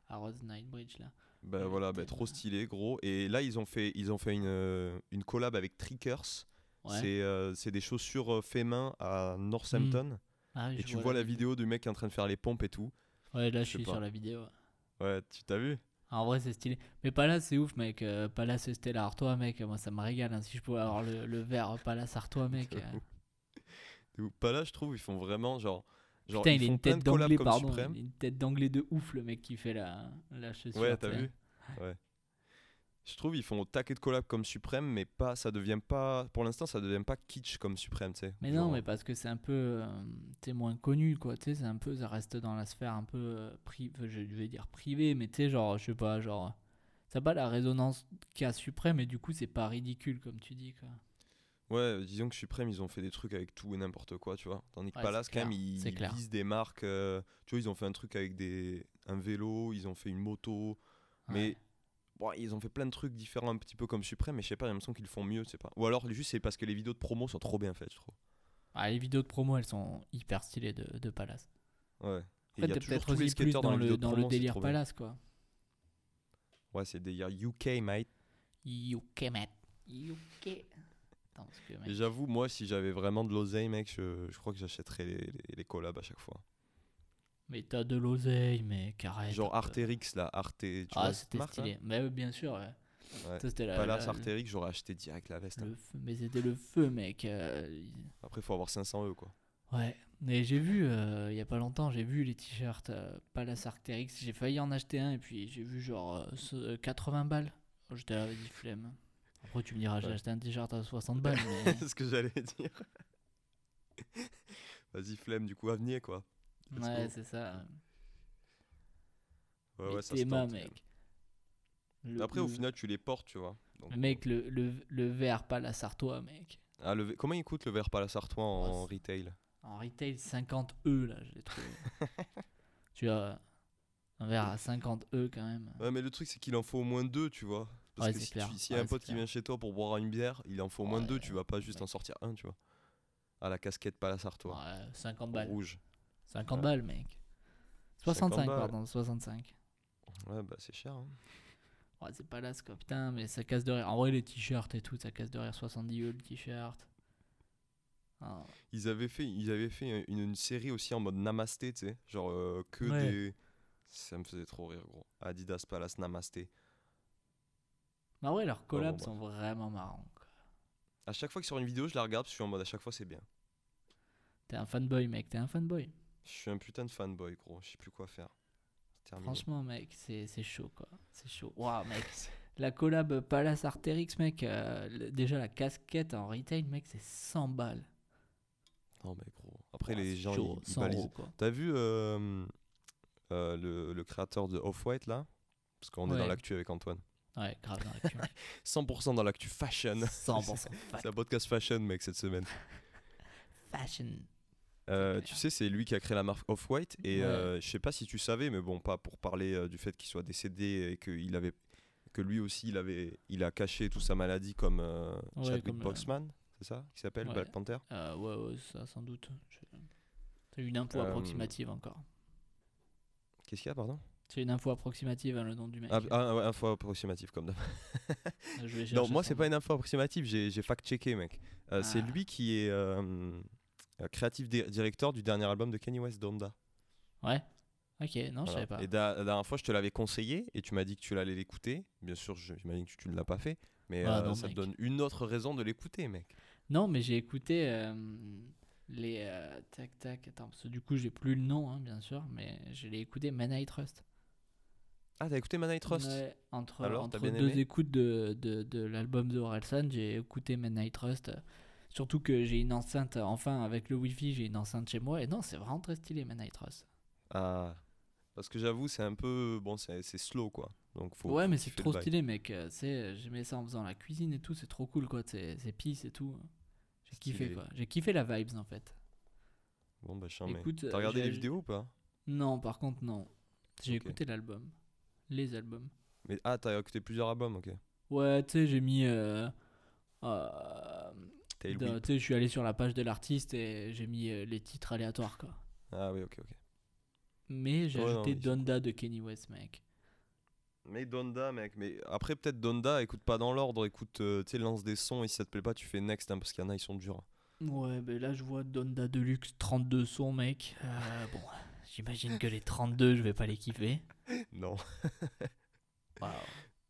Arrows Night Bridge, là. Ben voilà, ben peut-être, trop stylé, gros. Et là, ils ont fait, ils ont fait une, euh, une collab avec Trickers. Ouais. C'est euh, des chaussures euh, fait main à Northampton. Ah, Et tu vois la vidéo. du mec qui est en train de faire les pompes et tout. Ouais, là, je suis pas. sur la vidéo. ouais. Tu t'as vu? En vrai, c'est stylé. Mais Palace, c'est ouf, mec. Euh, Palace Stella Artois, mec. Moi, ça me régale. hein. Si je pouvais avoir le, le verre Palace Artois, mec. euh. Là, je trouve, ils font vraiment genre. genre Putain, ils il a une tête d'anglais, pardon. Supreme. Il a une tête d'anglais de ouf, le mec qui fait la, la chaussure. Ouais, t'as vu? Ouais. Je trouve ils font au taquet de collab comme Supreme, mais pas, ça devient pas, pour l'instant, ça devient pas kitsch comme Supreme, tu sais. Mais Genre, non, mais parce que c'est un peu. euh, t'es moins connu, quoi. Tu sais, c'est un peu. Ça reste dans la sphère un peu. euh, pri- je vais dire privée, mais tu sais, genre, je sais pas, genre. Ça pas la résonance qu'a Suprême, et du coup, c'est pas ridicule, comme tu dis, quoi. Ouais, disons que Supreme, ils ont fait des trucs avec tout et n'importe quoi, tu vois. Tandis que Ouais, Palace, quand même, ils, ils visent des marques. euh, tu vois, ils ont fait un truc avec des, un vélo, ils ont fait une moto. Mais. Bon, ils ont fait plein de trucs différents, un petit peu comme Supreme, mais je sais pas, j'ai l'impression qu'ils font mieux, je sais pas. Ou alors, juste, c'est parce que les vidéos de promo sont trop bien faites, je trouve. Ah, les vidéos de promo, elles sont hyper stylées de, de Palace. Ouais. En fait, peut-être aussi plus dans, les le, dans le promo, c'est délire bien. Palace, quoi. Ouais, c'est des UK, mate. UK, mate. UK. J'avoue, moi, si j'avais vraiment de l'oseille, mec, je, je crois que j'achèterais les, les, les collabs à chaque fois. Mais t'as de l'oseille, mec, arrête. Genre. Arterix, là, Arte. Tu Ah, c'était là stylé. Mais oui, bien sûr, ouais. Ouais. Ça, c'était la, Palace, la- Arterix, j'aurais acheté direct la veste. hein. feu. Mais c'était le feu, mec. euh, Après, faut avoir 500 euros, quoi. Ouais, mais j'ai vu, euh, il y a pas longtemps, j'ai vu les t-shirts euh, Palace Arcteryx, j'ai failli en acheter un et puis j'ai vu genre euh, ce- euh, 80 balles. Oh, J'étais là, vas-y, flemme. Après, tu me diras, j'ai Ouais. acheté un t-shirt à 60 balles, mais. c'est ce que j'allais dire. Vas-y, flemme, du coup, avenir, quoi. Ouais, c'est ça. Ouais, ouais, ça se thémas, tente, mec. Le-. Après, au final, tu les portes, tu vois. Donc, Mec, le, le, le verre Palace Artois, mec. Ah, le... Comment il coûte le verre Palace Artois en Oh, retail? En retail, 50 E, là, je l'ai trouvé. tu as un verre à 50 E quand même. Ouais, mais le truc, c'est qu'il en faut au moins deux, tu vois. Parce Ouais, que si clair. tu- s'il y a Ouais, un pote qui vient chez toi pour boire une bière, il en faut au moins Ouais, deux, tu vas pas juste en sortir un, tu vois. À la casquette Palace Artois. Ouais, 50 balles. Rouge. 50 Ouais. balles, mec. 50 65, balles. pardon, 65. Ouais, bah c'est cher. hein. Ouais, c'est pas là, quoi. Putain, mais ça casse de rire. En vrai, les t-shirts et tout, ça casse de rire. 70 euros le t-shirt. Ah, Ils avaient fait, ils avaient fait une, une série aussi en mode Namasté, tu sais. Genre euh, que Ouais. des. Ça me faisait trop rire, gros. Adidas Palace Namasté. Bah ouais, leurs collabs bon, sont vraiment marrants. quoi. À chaque fois que sur une vidéo, je la regarde, je suis en mode à chaque fois c'est bien. T'es un fanboy, mec. T'es un fanboy. Je suis un putain de fanboy, gros. Je sais plus quoi faire. Terminé. Franchement, mec, c'est chaud, quoi. C'est chaud. Waouh, mec. La collab Palace Arterix, mec. euh, déjà, la casquette en retail, mec, c'est 100 balles. Non, mais gros. Après, les gens, chaud, ils, ils 100 balisent. euros, quoi. T'as vu euh, euh, le, le créateur de Off-White là? Parce qu'on est dans l'actu avec Antoine. Ouais, grave dans l'actu. mec. 100% dans l'actu fashion. 100% fa- C'est un podcast fashion, mec, cette semaine. fashion. Euh, tu sais, c'est lui qui a créé la marque Off-White. Et Ouais. euh, je sais pas si tu savais, mais bon, pas pour parler euh, du fait qu'il soit décédé et qu'il avait. Que lui aussi, il, avait, il a caché toute sa maladie comme euh, Ouais, Chadwick Boseman, c'est ça Qui s'appelle Ouais. Black Panther? Ouais, ouais, ça, sans doute. Je- C'est une info approximative encore. Qu'est-ce qu'il y a, pardon? C'est une info approximative, hein, le nom du mec. ah, ah, ouais, info approximative, comme d'hab. Non, moi, c'est pas une info approximative, j'ai fact-checké, mec. Euh, C'est Ah. lui qui est euh, euh, créatif di- directeur du dernier album de Kanye West, Donda. Ouais Ok, non, je Voilà. savais pas. Et da- la dernière fois, je te l'avais conseillé et tu m'as dit que tu l'allais l'écouter. Bien sûr, je- j'imagine que tu ne l'as pas fait, mais Ah, euh, non, ça te donne une autre raison de l'écouter, mec. Non, mais j'ai écouté. euh, Les. euh, tac, tac, attends, parce que du coup, j'ai plus le nom, hein, bien sûr, mais je l'ai écouté, Man I Trust. Ah, t'as écouté Man I Trust? Ouais, entre Alors, entre bien deux aimé? écoutes de, de, de l'album de Orelsan, j'ai écouté Man I Trust. Surtout que j'ai une enceinte, enfin, avec le Wi-Fi, j'ai une enceinte chez moi, et non, c'est vraiment très stylé, Man I Trust. Ah. Parce que j'avoue, c'est un peu. Bon, c'est slow quoi. Donc faut. ouais, faut mais c'est trop stylé, mec. euh, C'est, j'aimais ça en faisant la cuisine et tout, c'est trop cool, quoi. C'est, c'est peace et tout. J'ai kiffé, quoi. J'ai kiffé la vibes, en fait. Bon, bah, chiant, mais. Écoute, T'as regardé les vidéos ou pas? Non, par contre, non. J'ai écouté l'album. Les albums. mais, Ah, t'as écouté plusieurs albums, ok. Ouais, tu sais, j'ai mis. euh, euh, Tail Whip. tu sais, je suis allé sur la page de l'artiste et j'ai mis euh, les titres aléatoires, quoi. Ah, oui, ok, ok. Mais j'ai Ouais, non, ajouté mais Donda de Kenny West, mec. Mais Donda, mec. Mais après, peut-être Donda, écoute pas dans l'ordre, écoute, euh, tu sais, lance des sons et si ça te plaît pas, tu fais next, hein, parce qu'il y en a, ils sont durs. Ouais, mais là, je vois Donda Deluxe 32 sons, mec. Euh, bon, j'imagine que les 32, je vais pas les kiffer. Non.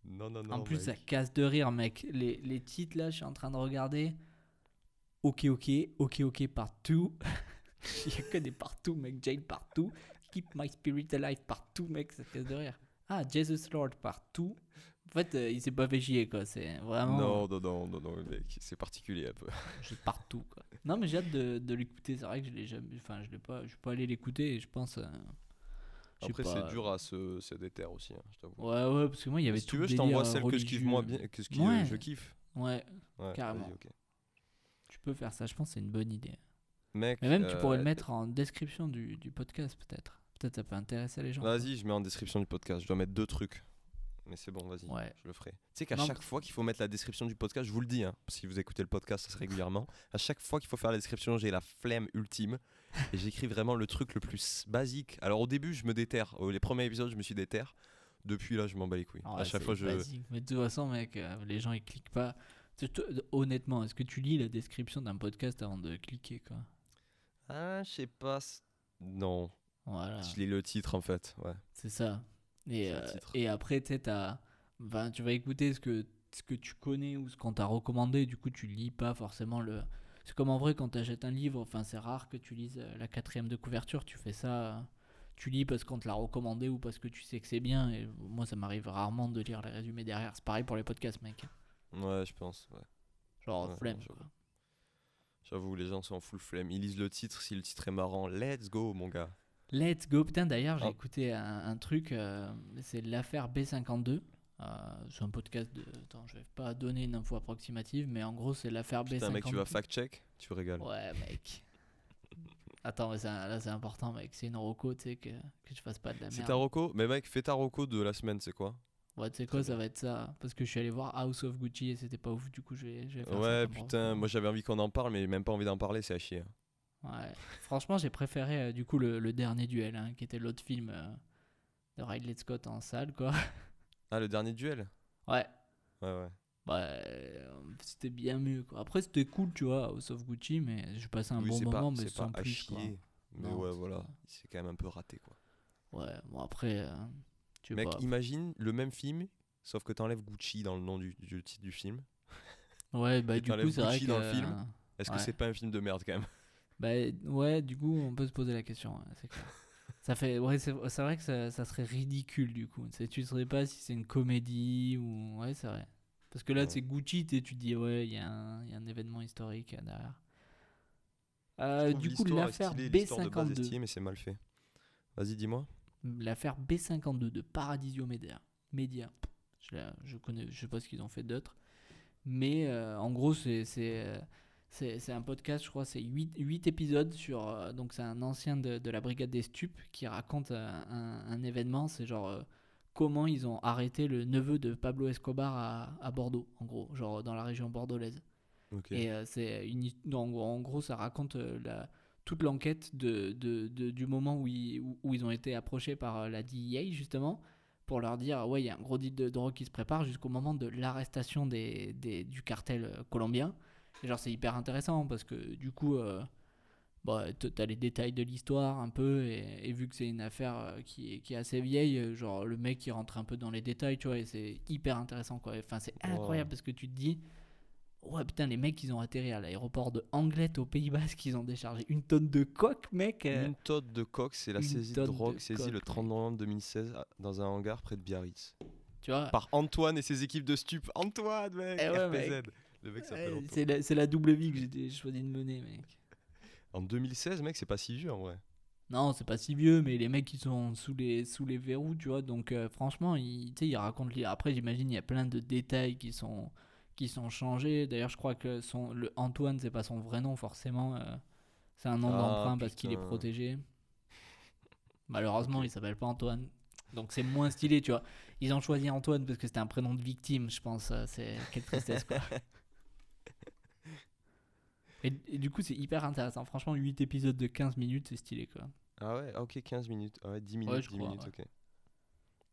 Non, non, non. En plus, ça casse de rire, mec. Les, les titres, là, je suis en train de regarder. Ok, ok, ok, ok, partout. Il y a que des partout, mec. Jane partout. Keep my spirit alive partout, mec. Ça casse de rire. Ah, Jesus Lord partout. En fait, euh, il s'est pas fait chier, quoi. C'est vraiment. Non, non, non, non, non, mec, c'est particulier un peu. C'est partout, quoi. Non, mais j'ai hâte de, de l'écouter. C'est vrai que je l'ai jamais. Enfin, je l'ai pas. Je suis pas allé l'écouter et je pense. euh, je Après, c'est dur à se, se déterre aussi, hein, je t'avoue. Ouais, ouais, parce que moi, il y avait si tout tu veux, je t'envoie celle que je kiffe religieux. moi bien, que ce qui, Ouais. euh, je kiffe. Ouais, Ouais, Carrément. vas-y, ok. Tu peux faire ça. Je pense que c'est une bonne idée. Mec, Mais même, tu euh, pourrais le mettre en description du, du podcast, peut-être. Peut-être ça peut intéresser les gens. Vas-y, je mets en description du podcast. Je dois mettre deux trucs. Mais c'est bon, vas-y, Ouais. je le ferai. Tu sais qu'à chaque fois qu'il faut mettre la description du podcast, je vous le dis, hein, si vous écoutez le podcast assez régulièrement, à chaque fois qu'il faut faire la description, j'ai la flemme ultime et j'écris vraiment le truc le plus basique. Alors au début, je me déterre. Les premiers épisodes, je me suis déterre. Depuis là, je m'en bats les couilles. À chaque fois, je. basique. Mais de toute façon, mec, euh, les gens ils cliquent pas. Honnêtement, est-ce que tu lis la description d'un podcast avant de cliquer, quoi? Ah, je sais pas. Non, Voilà. je lis le titre en fait. Ouais. C'est ça. Et, euh, et après, enfin, tu vas écouter ce que, ce que tu connais ou ce qu'on t'a recommandé. Du coup, tu lis pas forcément le. C'est comme en vrai, quand tu achètes un livre, enfin, c'est rare que tu lises euh, la quatrième de couverture. Tu fais ça. euh, Tu lis parce qu'on te l'a recommandé ou parce que tu sais que c'est bien. Et moi, ça m'arrive rarement de lire les résumés derrière. C'est pareil pour les podcasts, mec. Ouais, je pense. Ouais. Genre, Ouais, flemme. j'avoue. quoi. J'avoue, les gens sont en full flemme. Ils lisent le titre. Si le titre est marrant, let's go, mon gars. Let's go. Putain, d'ailleurs, j'ai Ah. écouté un, un truc. euh, c'est l'affaire B52. Euh, c'est un podcast de. Attends, je vais pas donner une info approximative, mais en gros, c'est l'affaire B52. Putain, mec, tu vas fact-check, tu régales. Ouais, mec. Attends, mais c'est un- là, c'est important, mec. C'est une roco, tu sais, que, que je fasse pas de la C'est merde. ta reco Mais mec, fais ta reco de la semaine, c'est quoi? Ouais, tu sais quoi, ça va être ça. Parce que je suis allé voir House of Gucci et c'était pas ouf, du coup, je vais, je vais faire ça Ouais, putain, moi j'avais envie qu'on en parle, mais même pas envie d'en parler, c'est à chier. Ouais. Franchement, j'ai préféré, euh, du coup, le, le dernier duel, hein, qui était l'autre film euh, de Ridley Scott en salle, quoi. Ah, le dernier duel? Ouais. Ouais, ouais. Ouais, euh, c'était bien mieux, quoi. Après, c'était cool, tu vois, House of Gucci, mais j'ai passé un oui, bon moment, pas, mais sans pas à plus, quoi. Mais Non, ouais, voilà. C'est quand même un peu raté, quoi. Ouais, bon, après, euh, tu Mec, imagine le même film, sauf que t'enlèves Gucci dans le nom du, du titre du film. Ouais, bah, et du coup, c'est vrai Gucci que. dans le film. Est-ce Ouais. que c'est pas un film de merde quand même? Bah ouais, du coup, on peut se poser la question, ouais, c'est clair. ça fait, ouais, c'est c'est vrai que ça, ça serait ridicule du coup. Tu sais, Tu sais pas si c'est une comédie ou, ouais, c'est vrai. Parce que là, Ouais. c'est Gucci, t'es- tu te dis ouais, il y, a un- il y a un événement historique euh, derrière. Euh, du coup, l'affaire stylée, l'histoire de base est B52, stylée, mais c'est mal fait. Vas-y, dis-moi. L'affaire B52 de Paradisio Media, Media. Je, la- je connais, je sais pas ce qu'ils ont fait d'autre, mais euh, en gros, c'est c'est euh, c'est c'est un podcast, je crois, c'est 8, épisodes sur. euh, donc, c'est un ancien de, de la brigade des stupes qui raconte un, un événement. C'est genre euh, comment ils ont arrêté le neveu de Pablo Escobar à, à Bordeaux, en gros, genre dans la région bordelaise. Et c'est une, en, en gros, ça raconte la, toute l'enquête de, de- de- du moment où ils, où, où ils ont été approchés par euh, la DEA, justement, pour leur dire ouais, il y a un gros deal de drogue qui se prépare jusqu'au moment de l'arrestation des, des- du cartel euh, colombien. Et genre, c'est hyper intéressant parce que du coup, euh, bah, t'as les détails de l'histoire un peu, et, et vu que c'est une affaire euh, qui, est, qui est assez vieille, genre le mec il rentre un peu dans les détails, tu vois, et c'est hyper intéressant quoi. Enfin, c'est Wow. incroyable parce que tu te dis Ouais, putain, les mecs, ils ont atterri à l'aéroport de Anglet, au Pays Basque, ils ont déchargé une tonne de coque, mec. euh. Une tonne de coke, c'est la une saisie de drogue saisie le coke, 30 novembre 2016 à- dans un hangar près de Biarritz. Tu vois Par Antoine et ses équipes de stup. Antoine, mec Eh ouais, RPZ. mec. Le mec s'appelle Ouais, Antoine. C'est la, double vie que j'ai choisi de mener, mec. En 2016, mec, c'est pas si vieux en vrai. Non, c'est pas si vieux, mais les mecs, ils sont sous les, sous les verrous, tu vois. Donc, euh, franchement, ils, ils racontent. les- Après, j'imagine, il y a plein de détails qui sont, qui sont changés. D'ailleurs, je crois que son, le Antoine, c'est pas son vrai nom, forcément. euh, c'est un nom Ah, d'emprunt parce qu'il est protégé. Malheureusement, il s'appelle pas Antoine. Donc, c'est moins stylé, tu vois. Ils ont choisi Antoine parce que c'était un prénom de victime, je pense. euh, C'est quelle tristesse, quoi. Et, et du coup, c'est hyper intéressant. Franchement, 8 épisodes de 15 minutes, c'est stylé, quoi. Ah ouais, ok, 15 minutes. Ah ouais, 10 minutes, Ouais, je 10 crois, minutes, ouais. ok.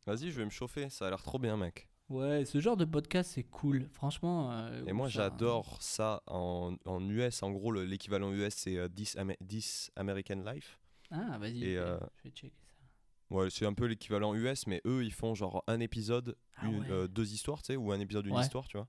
Vas-y, je vais me chauffer, ça a l'air trop bien, mec. Ouais, ce genre de podcast, c'est cool. Franchement. euh, Et moi, ça- j'adore ça en, en US. En gros, le- l'équivalent US, c'est euh, 10, Ama- 10 American Life. Ah, vas-y, Et, je, vais- euh, je vais checker ça. Ouais, c'est un peu l'équivalent US, mais eux, ils font genre un épisode, Ah une- ouais. euh, deux histoires, tu sais, ou un épisode d'une Ouais. histoire, tu vois.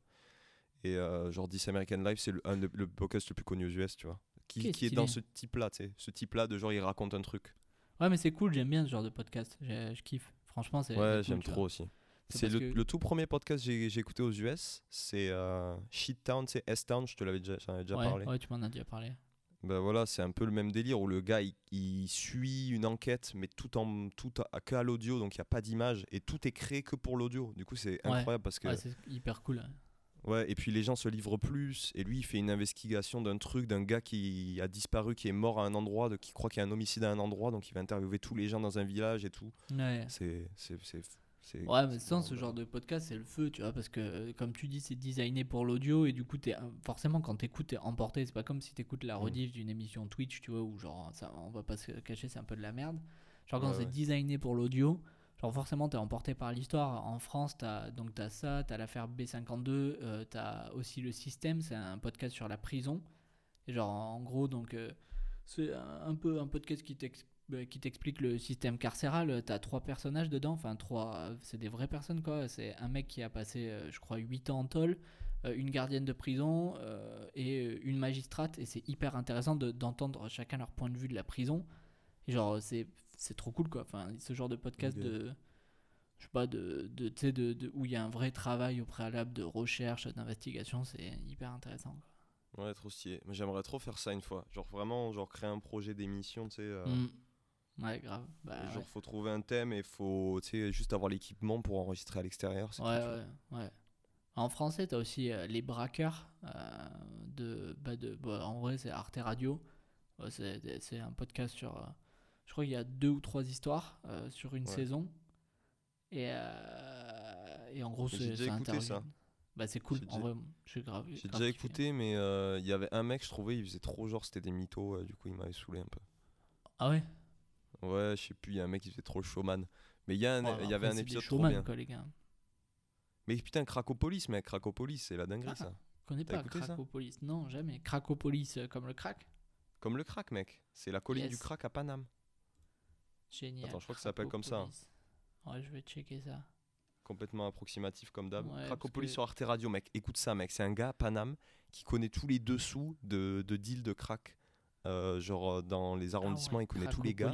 Et euh, genre 10 American Life, c'est le, un de- le podcast le plus connu aux US, tu vois. Qui, qui est dans ce type-là, tu sais. Ce type-là de genre, il raconte un truc. Ouais, mais c'est cool, j'aime bien ce genre de podcast. Je, je kiffe. Franchement, c'est. Ouais, j'aime cool, trop aussi. C'est le, que- le tout premier podcast que j'ai écouté aux US, c'est euh, Shit Town, c'est S-Town, je te l'avais déjà, j'en avais déjà ouais, parlé. ouais, tu m'en as déjà parlé. Ben voilà, c'est un peu le même délire où le gars il, il suit une enquête, mais tout en tout à, que à l'audio, donc il n'y a pas d'image et tout est créé que pour l'audio. Du coup, c'est Ouais. incroyable parce que Ouais, c'est hyper cool. hein. ouais, et puis les gens se livrent plus et lui il fait une investigation d'un truc d'un gars qui a disparu, qui est mort à un endroit, de, qui croit qu'il y a un homicide à un endroit, donc il va interviewer tous les gens dans un village et tout. Ouais. C'est- Ouais, mais sans ce genre de podcast, c'est le feu, tu vois, parce que euh, comme tu dis, c'est designé pour l'audio et du coup, es, forcément, quand t'écoutes, t'es emporté. C'est pas comme si t'écoutes la Mm. rediff d'une émission Twitch, tu vois, où genre, ça, on va pas se cacher, c'est un peu de la merde. Genre, quand Ouais, c'est ouais. designé pour l'audio, genre, forcément, t'es emporté par l'histoire. En France, t'as donc t'as ça, t'as l'affaire B52, euh, t'as aussi le système, c'est un podcast sur la prison. Et genre, en gros, donc, euh, c'est un un peu un podcast qui t'ex- euh, qui t'explique le système carcéral. T'as trois personnages dedans, enfin trois, euh, c'est des vraies personnes quoi. C'est un mec qui a passé, euh, je crois, 8 ans en tôle, euh, une gardienne de prison euh, et euh, une magistrate. Et c'est hyper intéressant de- d'entendre chacun leur point de vue de la prison. Et genre, c'est c'est trop cool quoi. Enfin, ce genre de podcast de je sais pas de, de, tu sais, de, de- où il y a un vrai travail au préalable de recherche d'investigation c'est hyper intéressant quoi. Ouais, trop stylé. Mais j'aimerais trop faire ça une fois. Genre vraiment, genre créer un projet d'émission, tu sais. euh, Mm. Ouais grave bah, genre ouais. faut trouver un thème et faut, juste avoir l'équipement pour enregistrer à l'extérieur. Ouais, ouais, ouais. En français, t'as aussi euh, Les Braqueurs euh, de, bah de bah, en vrai, c'est Arte Radio. C'est un podcast sur. euh, je crois qu'il y a deux ou trois histoires sur une saison. Et, et en gros, j'ai c'est ça écouté ça. Bah, c'est cool. J'ai En vrai, suis grave. J'ai déjà écouté, mais il y avait un mec, je trouvais, il faisait trop genre, c'était des mythos, du coup il m'avait saoulé un peu. Ah ouais? Ouais, je sais plus, il y a un mec qui faisait trop le showman. Mais il y, a un- y avait un des épisode trop bien. quoi, les gars. Mais putain, Cracopolis, mec, Cracopolis, c'est la dinguerie Ah. ça. Je connais pas Cracopolis. Non, jamais. Cracopolis euh, comme le crack Comme le crack, mec. C'est la colline du crack à Paname. Génial. Attends, je crois que ça s'appelle comme ça, hein. Ouais, je vais checker ça. Complètement approximatif comme d'hab. Ouais, Cracopolis que- sur Arte Radio, mec. Écoute ça, mec. C'est un gars à Paname qui connaît tous les dessous de, de deals de crack. Euh, genre euh, dans les arrondissements, Ah ouais, il connaît tous les gars.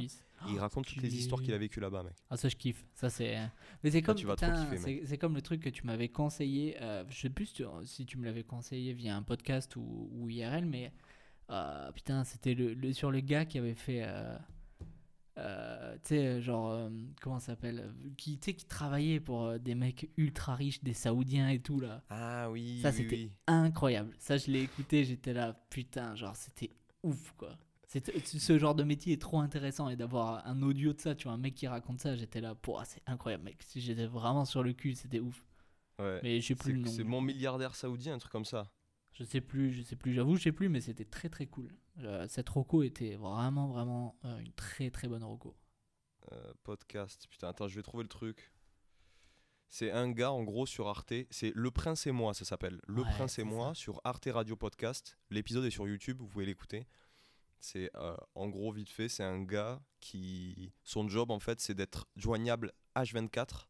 Il Oh, raconte toutes les histoires qu'il a vécues là-bas, mec. Ah ça je kiffe, ça c'est. Mais c'est comme tu vas trop putain, kiffer, c'est comme le truc que tu m'avais conseillé. euh, je sais plus si tu, me l'avais conseillé via un podcast ou, ou IRL, mais euh, putain c'était le, le- sur le gars qui avait fait. euh, euh, tu sais genre euh, comment ça s'appelle euh, qui qui travaillait pour euh, des mecs ultra riches des saoudiens et tout là Ah oui, Ça, oui, c'était- oui. incroyable ça je l'ai écouté j'étais là putain genre c'était ouf quoi ce genre de métier est trop intéressant et d'avoir un audio de ça, tu vois, un mec qui raconte ça, j'étais là, c'est incroyable, mec. J'étais vraiment sur le cul, c'était ouf. Ouais. Mais je sais plus C'est le nom. c'est mon milliardaire saoudien, un truc comme ça. Je sais plus, je sais plus, j'avoue, je sais plus, mais c'était très très cool. Euh, cette roco était vraiment vraiment euh, une très très bonne roco. Euh, podcast. Putain, attends, je vais trouver le truc. C'est un gars, en gros, sur Arte. C'est Le Prince et moi, ça s'appelle. Le Ouais, Prince et moi, ça. sur Arte Radio Podcast. L'épisode est sur YouTube, vous pouvez l'écouter. C'est, euh, en gros, vite fait, c'est un gars qui. Son job, en fait, c'est d'être joignable H24.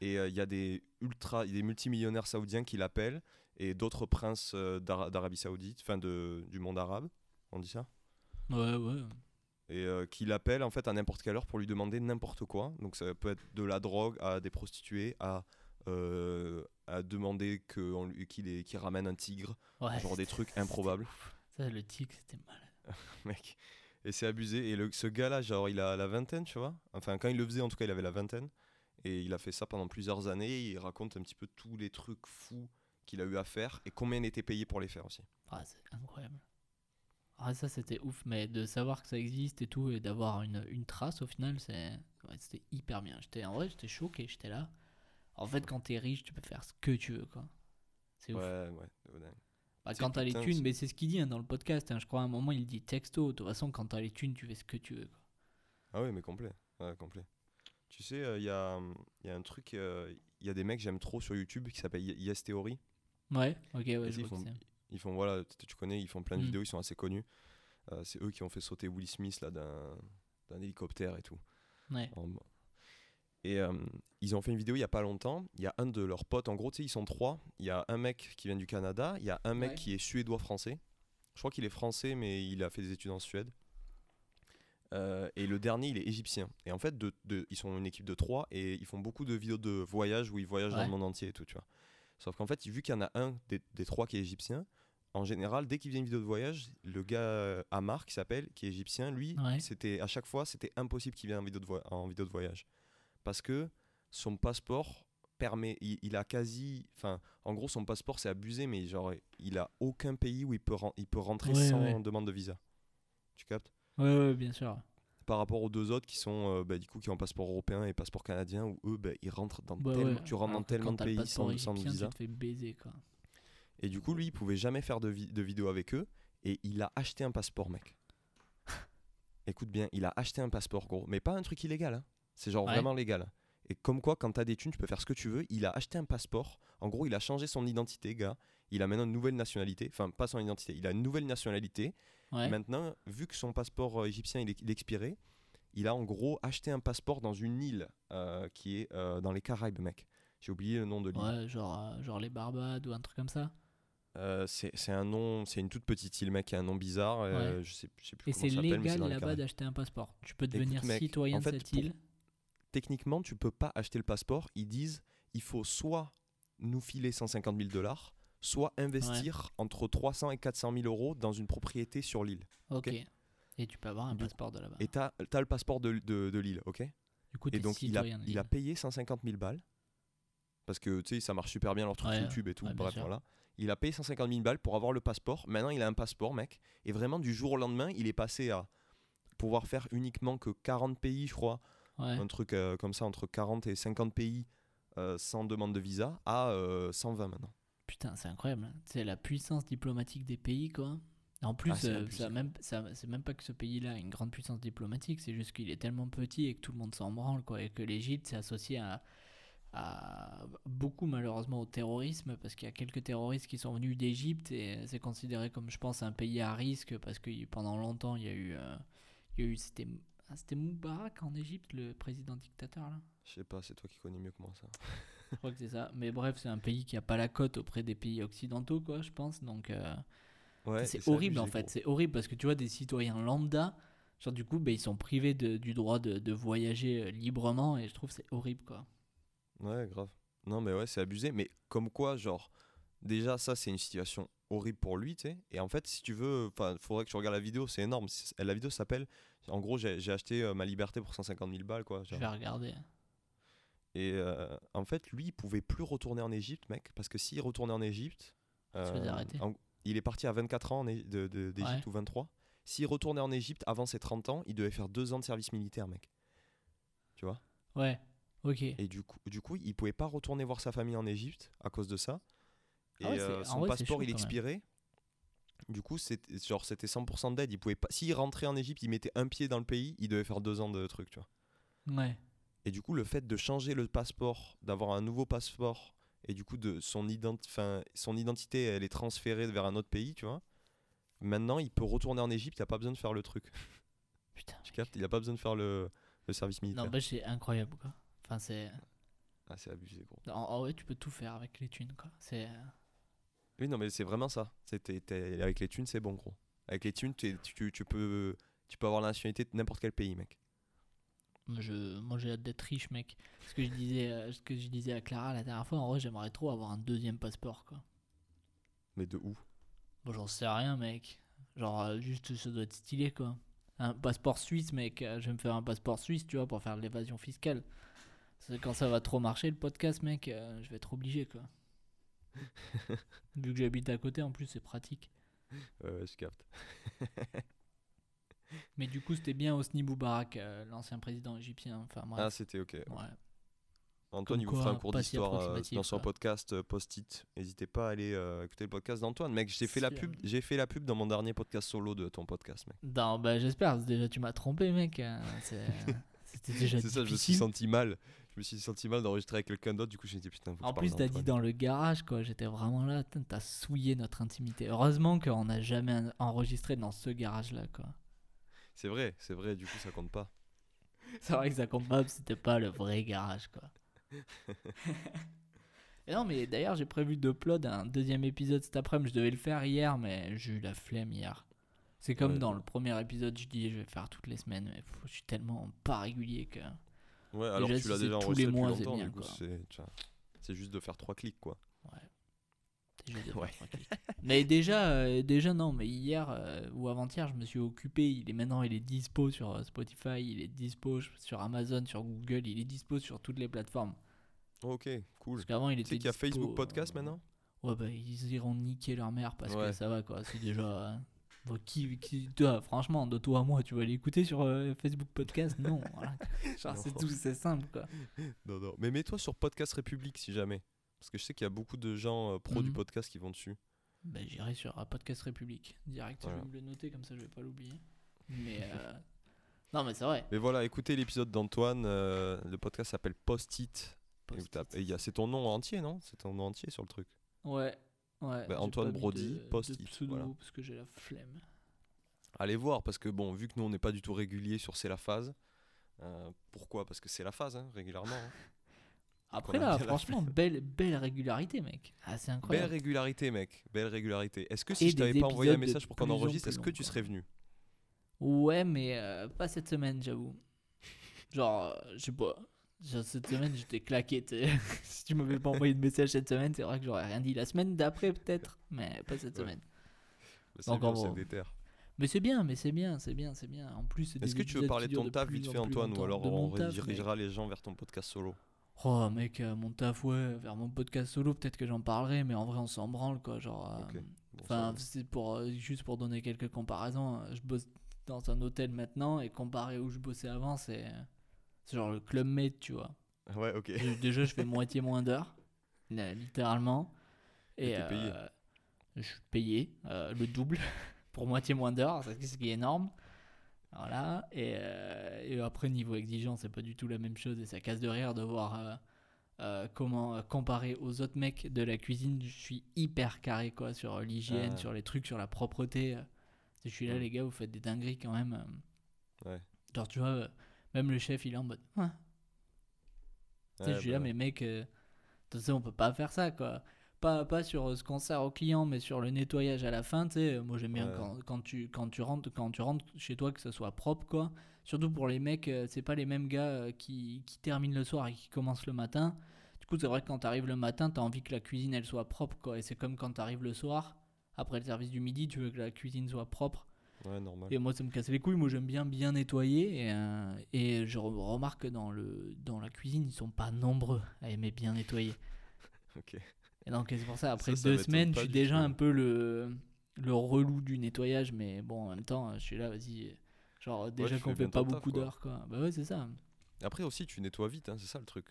Et euh, il y a des ultra, des multimillionnaires saoudiens qui l'appellent et d'autres princes euh, d'Ara- d'Arabie Saoudite, enfin de, du monde arabe, on dit ça? Ouais, ouais. et qui l'appelle en fait à n'importe quelle heure pour lui demander n'importe quoi. Donc ça peut être de la drogue à des prostituées, à, à demander qu'il ramène un tigre, ouais genre des trucs improbables. Ça, le tic, c'était malade. mec. Et c'est abusé. Et le, ce gars-là, genre, il a la vingtaine, tu vois. Enfin, quand il le faisait, en tout cas, il avait la vingtaine. Et il a fait ça pendant plusieurs années. et il raconte un petit peu tous les trucs fous qu'il a eu à faire et combien il était payé pour les faire aussi. Ah, c'est incroyable. Ah, ça, c'était ouf, mais de savoir que ça existe et tout, et d'avoir une, une trace au final, c'est ouais, c'était hyper bien. J'étais, en vrai, j'étais choqué, j'étais là. En fait, quand t'es riche, tu peux faire ce que tu veux, quoi. C'est Ouais, ouf. ouais. dingue. Bah, quand t'as les thunes, mais c'est ce qu'il dit hein, dans le podcast, hein, je crois à un moment, il dit texto. De toute façon, quand t'as les thunes, tu fais ce que tu veux, quoi. Ah oui, mais complet. Ouais, complet. Tu sais, euh, il y, a, y a un truc, euh, il y a des mecs que j'aime trop sur YouTube qui s'appellent Yes Theory. Ouais, ok, ouais, je ils font, ils font, voilà, tu connais, ils font plein de Mm. vidéos, ils sont assez connus. Euh, c'est eux qui ont fait sauter Will Smith là d'un d'un hélicoptère et tout. Ouais, En- Et euh, ils ont fait une vidéo il y a pas longtemps. Il y a un de leurs potes, en gros, tu sais, ils sont trois. Il y a un mec qui vient du Canada, il y a un mec Ouais. qui est suédois-français. Je crois qu'il est français, mais il a fait des études en Suède. Euh, et le dernier, il est égyptien. Et en fait, de, de- ils sont une équipe de trois et ils font beaucoup de vidéos de voyage où ils voyagent dans le monde entier et tout, tu vois. Sauf qu'en fait, vu qu'il y en a un des, des trois qui est égyptien, en général, dès qu'il vient une vidéo de voyage, le gars euh, Amar, qui s'appelle, qui est égyptien, lui, Ouais. c'était à chaque fois, c'était impossible qu'il vienne en vidéo, de voy- en vidéo de voyage. Parce que son passeport permet, il, il a quasi, enfin, en gros, son passeport c'est abusé, mais genre, il a aucun pays où il peut, ren- il peut rentrer Ouais, sans ouais. demande de visa. Tu captes? Ouais, ouais, bien sûr. Par rapport aux deux autres qui sont, euh, bah, du coup, qui ont passeport européen et passeport canadien, où eux, bah, ils rentrent dans Bah tellement, ouais, tu rentres dans tellement de pays sans, visa. Tu te fais baiser, quoi. Et du coup, lui, il pouvait jamais faire de, vi- de vidéo avec eux. Et il a acheté un passeport, mec. Écoute bien, il a acheté un passeport, gros. Mais pas un truc illégal. hein. C'est genre Ouais. vraiment légal. Et comme quoi, quand t'as des thunes, tu peux faire ce que tu veux. Il a acheté un passeport. En gros, il a changé son identité, gars. Il a maintenant une nouvelle nationalité. Enfin, pas son identité. Il a une nouvelle nationalité. Ouais. Maintenant, vu que son passeport euh, égyptien il, est- il expirait, il a en gros acheté un passeport dans une île euh, qui est euh, dans les Caraïbes, mec. J'ai oublié le nom de l'île. Ouais, genre, euh, genre les Barbades ou un truc comme ça. Euh, c'est un nom, c'est une toute petite île, mec, qui a un nom bizarre. euh, je, sais, je sais plus Et comment c'est ça s'appelle, mais c'est légal là-bas d'acheter un passeport. Tu peux Écoute, devenir mec, citoyen en de cette pour- île. Techniquement, tu peux pas acheter le passeport. Ils disent il faut soit nous filer 150 000 dollars, soit investir entre 300 et 400 000 euros dans une propriété sur l'île. Ok. ok. Et tu peux avoir un passeport de là-bas. Et tu as, le passeport de, de, de l'île, ok Du coup, Et donc, il a, il a payé 150 000 balles. Parce que tu sais, ça marche super bien leur truc Ouais, YouTube et tout. ouais, bref, voilà. Il a payé 150 000 balles pour avoir le passeport. Maintenant, il a un passeport, mec. Et vraiment, du jour au lendemain, il est passé à pouvoir faire uniquement que 40 pays, je crois. Ouais. Un truc euh, comme ça, entre 40 et 50 pays euh, sans demande de visa, à euh, 120 maintenant. Putain, c'est incroyable. hein. C'est la puissance diplomatique des pays, quoi. En plus, Ah, euh, ça même, ça, c'est même pas que ce pays-là a une grande puissance diplomatique, c'est juste qu'il est tellement petit et que tout le monde s'en branle, quoi. Et que l'Égypte, c'est associé à, à beaucoup, malheureusement, au terrorisme, parce qu'il y a quelques terroristes qui sont venus d'Égypte et c'est considéré comme, je pense, un pays à risque, parce que pendant longtemps, il y a eu. euh, il y a eu c'était, ah, c'était Moubarak en Égypte, le président dictateur, là Je sais pas, c'est toi qui connais mieux que moi ça. Je crois que c'est ça. Mais bref, c'est un pays qui a pas la cote auprès des pays occidentaux, quoi, je pense. Donc, euh, Ouais, c'est horrible en fait. C'est horrible parce que tu vois, des citoyens lambda, genre du coup, ben, ils sont privés de- du droit de, de voyager euh, librement et je trouve que c'est horrible, quoi. Ouais, grave. Non, mais ouais, c'est abusé. Mais comme quoi, genre, déjà, ça, c'est une situation horrible pour lui, tu sais. Et en fait, si tu veux, enfin, faudrait que tu regardes la vidéo, c'est énorme. La vidéo s'appelle, en gros, j'ai acheté euh, ma liberté pour 150 000 balles, quoi. Je vais regarder. Et euh, en fait, lui, il pouvait plus retourner en Égypte, mec, parce que s'il retournait en Égypte, euh, en- il est parti à 24 ans de- de- d'Égypte Ouais. ou 23. S'il retournait en Égypte avant ses 30 ans, il devait faire deux ans de service militaire, mec. Tu vois? Ouais, ok. Et du coup, du coup, il pouvait pas retourner voir sa famille en Égypte à cause de ça. Et Ah ouais, euh, son vrai, passeport, chaud il expirait. Du coup, c'était genre c'était 100% d'aide. Il pouvait pas. S'il rentrait en Égypte, il mettait un pied dans le pays, il devait faire deux ans de truc, tu vois. Ouais. Et du coup, le fait de changer le passeport, d'avoir un nouveau passeport, et du coup de son, fin, son identité, elle est transférée vers un autre pays, tu vois. Maintenant, il peut retourner en Égypte, il a pas besoin de faire le truc. Putain. Tu captes Il a pas besoin de faire le, le service militaire. Non, bah c'est incroyable, quoi. Enfin, c'est. Ah, c'est abusé, gros. En, en vrai, tu peux tout faire avec les thunes, quoi. C'est. Oui, non, mais c'est vraiment ça. T'es- avec les thunes, c'est bon, gros. Avec les thunes, tu, tu peux, tu peux avoir la nationalité de n'importe quel pays, mec. Moi, je, moi, j'ai hâte d'être riche, mec. Ce que je disais, euh, ce que je disais à Clara la dernière fois, en vrai, j'aimerais trop avoir un deuxième passeport, quoi. Mais de où Bon, j'en sais rien, mec. Genre, euh, juste, ça doit être stylé, quoi. Un passeport suisse, mec. euh, Je vais me faire un passeport suisse, tu vois, pour faire de l'évasion fiscale. Quand ça va trop marcher, le podcast, mec, je vais être obligé, quoi. Vu que j'habite à côté, en plus, c'est pratique. Euh, Je capte. Mais du coup, c'était bien Hosni Moubarak, euh, l'ancien président égyptien. Enfin, bref. Ah, c'était ok. ouais. Antoine, il vous quoi, fera un cours d'histoire euh, dans son quoi. podcast euh, Post-it. N'hésitez pas à aller euh, écouter le podcast d'Antoine. Mec, j'ai fait, la pub, j'ai fait la pub dans mon dernier podcast solo de ton podcast, mec. Non, bah, j'espère. Déjà, tu m'as trompé, mec. C'était déjà C'est ça, je me suis senti mal. Je me suis senti mal d'enregistrer avec quelqu'un d'autre. Du coup, j'ai dit putain, faut En plus, t'as dit dans le garage, quoi. J'étais vraiment là. T'as souillé notre intimité. Heureusement qu'on n'a jamais en- enregistré dans ce garage-là, quoi. C'est vrai, c'est vrai, du coup, ça compte pas. C'est vrai que ça compte pas, c'était pas le vrai garage, quoi. Et non, mais d'ailleurs, j'ai prévu d'upload un deuxième épisode cet après-midi. Je devais le faire hier, mais j'ai eu la flemme hier. C'est comme Ouais. dans le premier épisode, je dis je vais faire toutes les semaines, mais pff, je suis tellement pas régulier que. Ouais, alors Déjà, tu l'as déjà tous enregistré les depuis mois, c'est longtemps, bien, du coup, c'est juste de faire trois clics, quoi. Déjà, de Ouais. faire trois clics. mais déjà, euh, déjà non, mais hier euh, ou avant-hier, je me suis occupé. Il est maintenant, il est dispo sur euh, Spotify, il est dispo sur Amazon, sur Google, il est dispo sur toutes les plateformes. ok, cool. Parce qu'avant, il Tu était sais qu'il y a dispo, Facebook Podcast euh, maintenant? Ouais, bah ils iront niquer leur mère parce que Ouais. ça va quoi. C'est déjà. Bon, qui, qui, toi, franchement, de toi à moi, tu vas l'écouter sur euh, Facebook Podcast? Non, voilà. Genre, c'est tout, c'est simple quoi. Non, non. Mais mets-toi sur Podcast République si jamais. Parce que je sais qu'il y a beaucoup de gens euh, pros du Mhm. podcast qui vont dessus. Bah, j'irai sur euh, Podcast République direct. Voilà. Je vais me le noter comme ça, je vais pas l'oublier. Mais. Non, mais c'est vrai. Mais voilà, écoutez l'épisode d'Antoine. le podcast s'appelle Post-it. Et vous Post-it. tapez- et il y a- C'est ton nom entier, non? C'est ton nom entier sur le truc. Ouais. Ouais. j'ai Antoine Brody, de- de pseudo voilà. parce que j'ai la flemme. Allez voir, parce que bon, vu que nous on n'est pas du tout régulier sur C'est la phase. euh, pourquoi? Parce que c'est la phase, hein, régulièrement. hein. Après là, franchement, belle, belle régularité, mec. Ah, c'est Belle incroyable. régularité, mec. Belle régularité. Est-ce que si Et je t'avais pas envoyé un message pour qu'on en enregistre, est-ce que tu serais venu? Ouais, mais euh, pas cette semaine, j'avoue. Genre, euh, je sais pas. Genre, cette semaine, j'étais claqué. si tu m'avais pas envoyé de message cette semaine, c'est vrai que j'aurais rien dit. La semaine d'après, peut-être, mais pas cette Ouais. semaine. C'est Encore bien, c'est bon. déter. Mais c'est bien, mais c'est bien, c'est bien, c'est bien. En plus, Est-ce que tu veux parler de ton taf vite fait, Antoine, ou alors on redirigera les gens vers ton podcast solo. Oh, mec, euh, mon taf, ouais, vers mon podcast solo, peut-être que j'en parlerai, mais en vrai, on s'en branle, quoi. Genre, euh. Bon, Enfin, c'est pour euh, juste pour donner quelques comparaisons. Je bosse dans un hôtel maintenant et comparé où je bossais avant, c'est c'est genre le club mate, tu vois. Ouais, ok. Dé- Déjà, je fais moitié moins d'heures, littéralement. Et Et payé. euh, je suis payé euh, le double pour moitié moins d'heures, ce qui est énorme. Voilà. Et, euh, et après, niveau exigence, c'est pas du tout la même chose et ça casse de rire de voir comment comparer aux autres mecs de la cuisine. Je suis hyper carré quoi sur l'hygiène, Ah. sur les trucs, sur la propreté. Je suis là, les gars, vous faites des dingueries quand même. Ouais. Genre, tu vois, même le chef, il est en mode. Sais, Ouais, je suis bah là, ouais. mais mec, euh, tu sais, on peut pas faire ça, quoi. Pas, pas sur euh, ce qu'on sert au client, mais sur le nettoyage à la fin, tu sais. Moi, j'aime bien Ouais. quand, quand, tu, quand, tu rentres, quand tu rentres chez toi que ça soit propre, quoi. Surtout pour les mecs, euh, c'est pas les mêmes gars euh, qui, qui terminent le soir et qui commencent le matin. Du coup, c'est vrai que quand t'arrives le matin, t'as envie que la cuisine, elle soit propre, quoi. Et c'est comme quand t'arrives le soir, après le service du midi, tu veux que la cuisine soit propre. Ouais, normal. Et moi, ça me casse les couilles. Moi, j'aime bien bien nettoyer. Et, euh, et je re- remarque que dans, le, dans la cuisine, ils sont pas nombreux à aimer bien nettoyer. Ok. Et donc, c'est pour ça, après Ça, ça deux semaines, je suis déjà un peu le, le relou du nettoyage. Mais bon, en même temps, je suis là, vas-y. Genre, déjà tu qu'on fait pas beaucoup d'heures, quoi. Bah ouais, c'est ça. Après aussi, tu nettoies vite, hein, c'est ça le truc.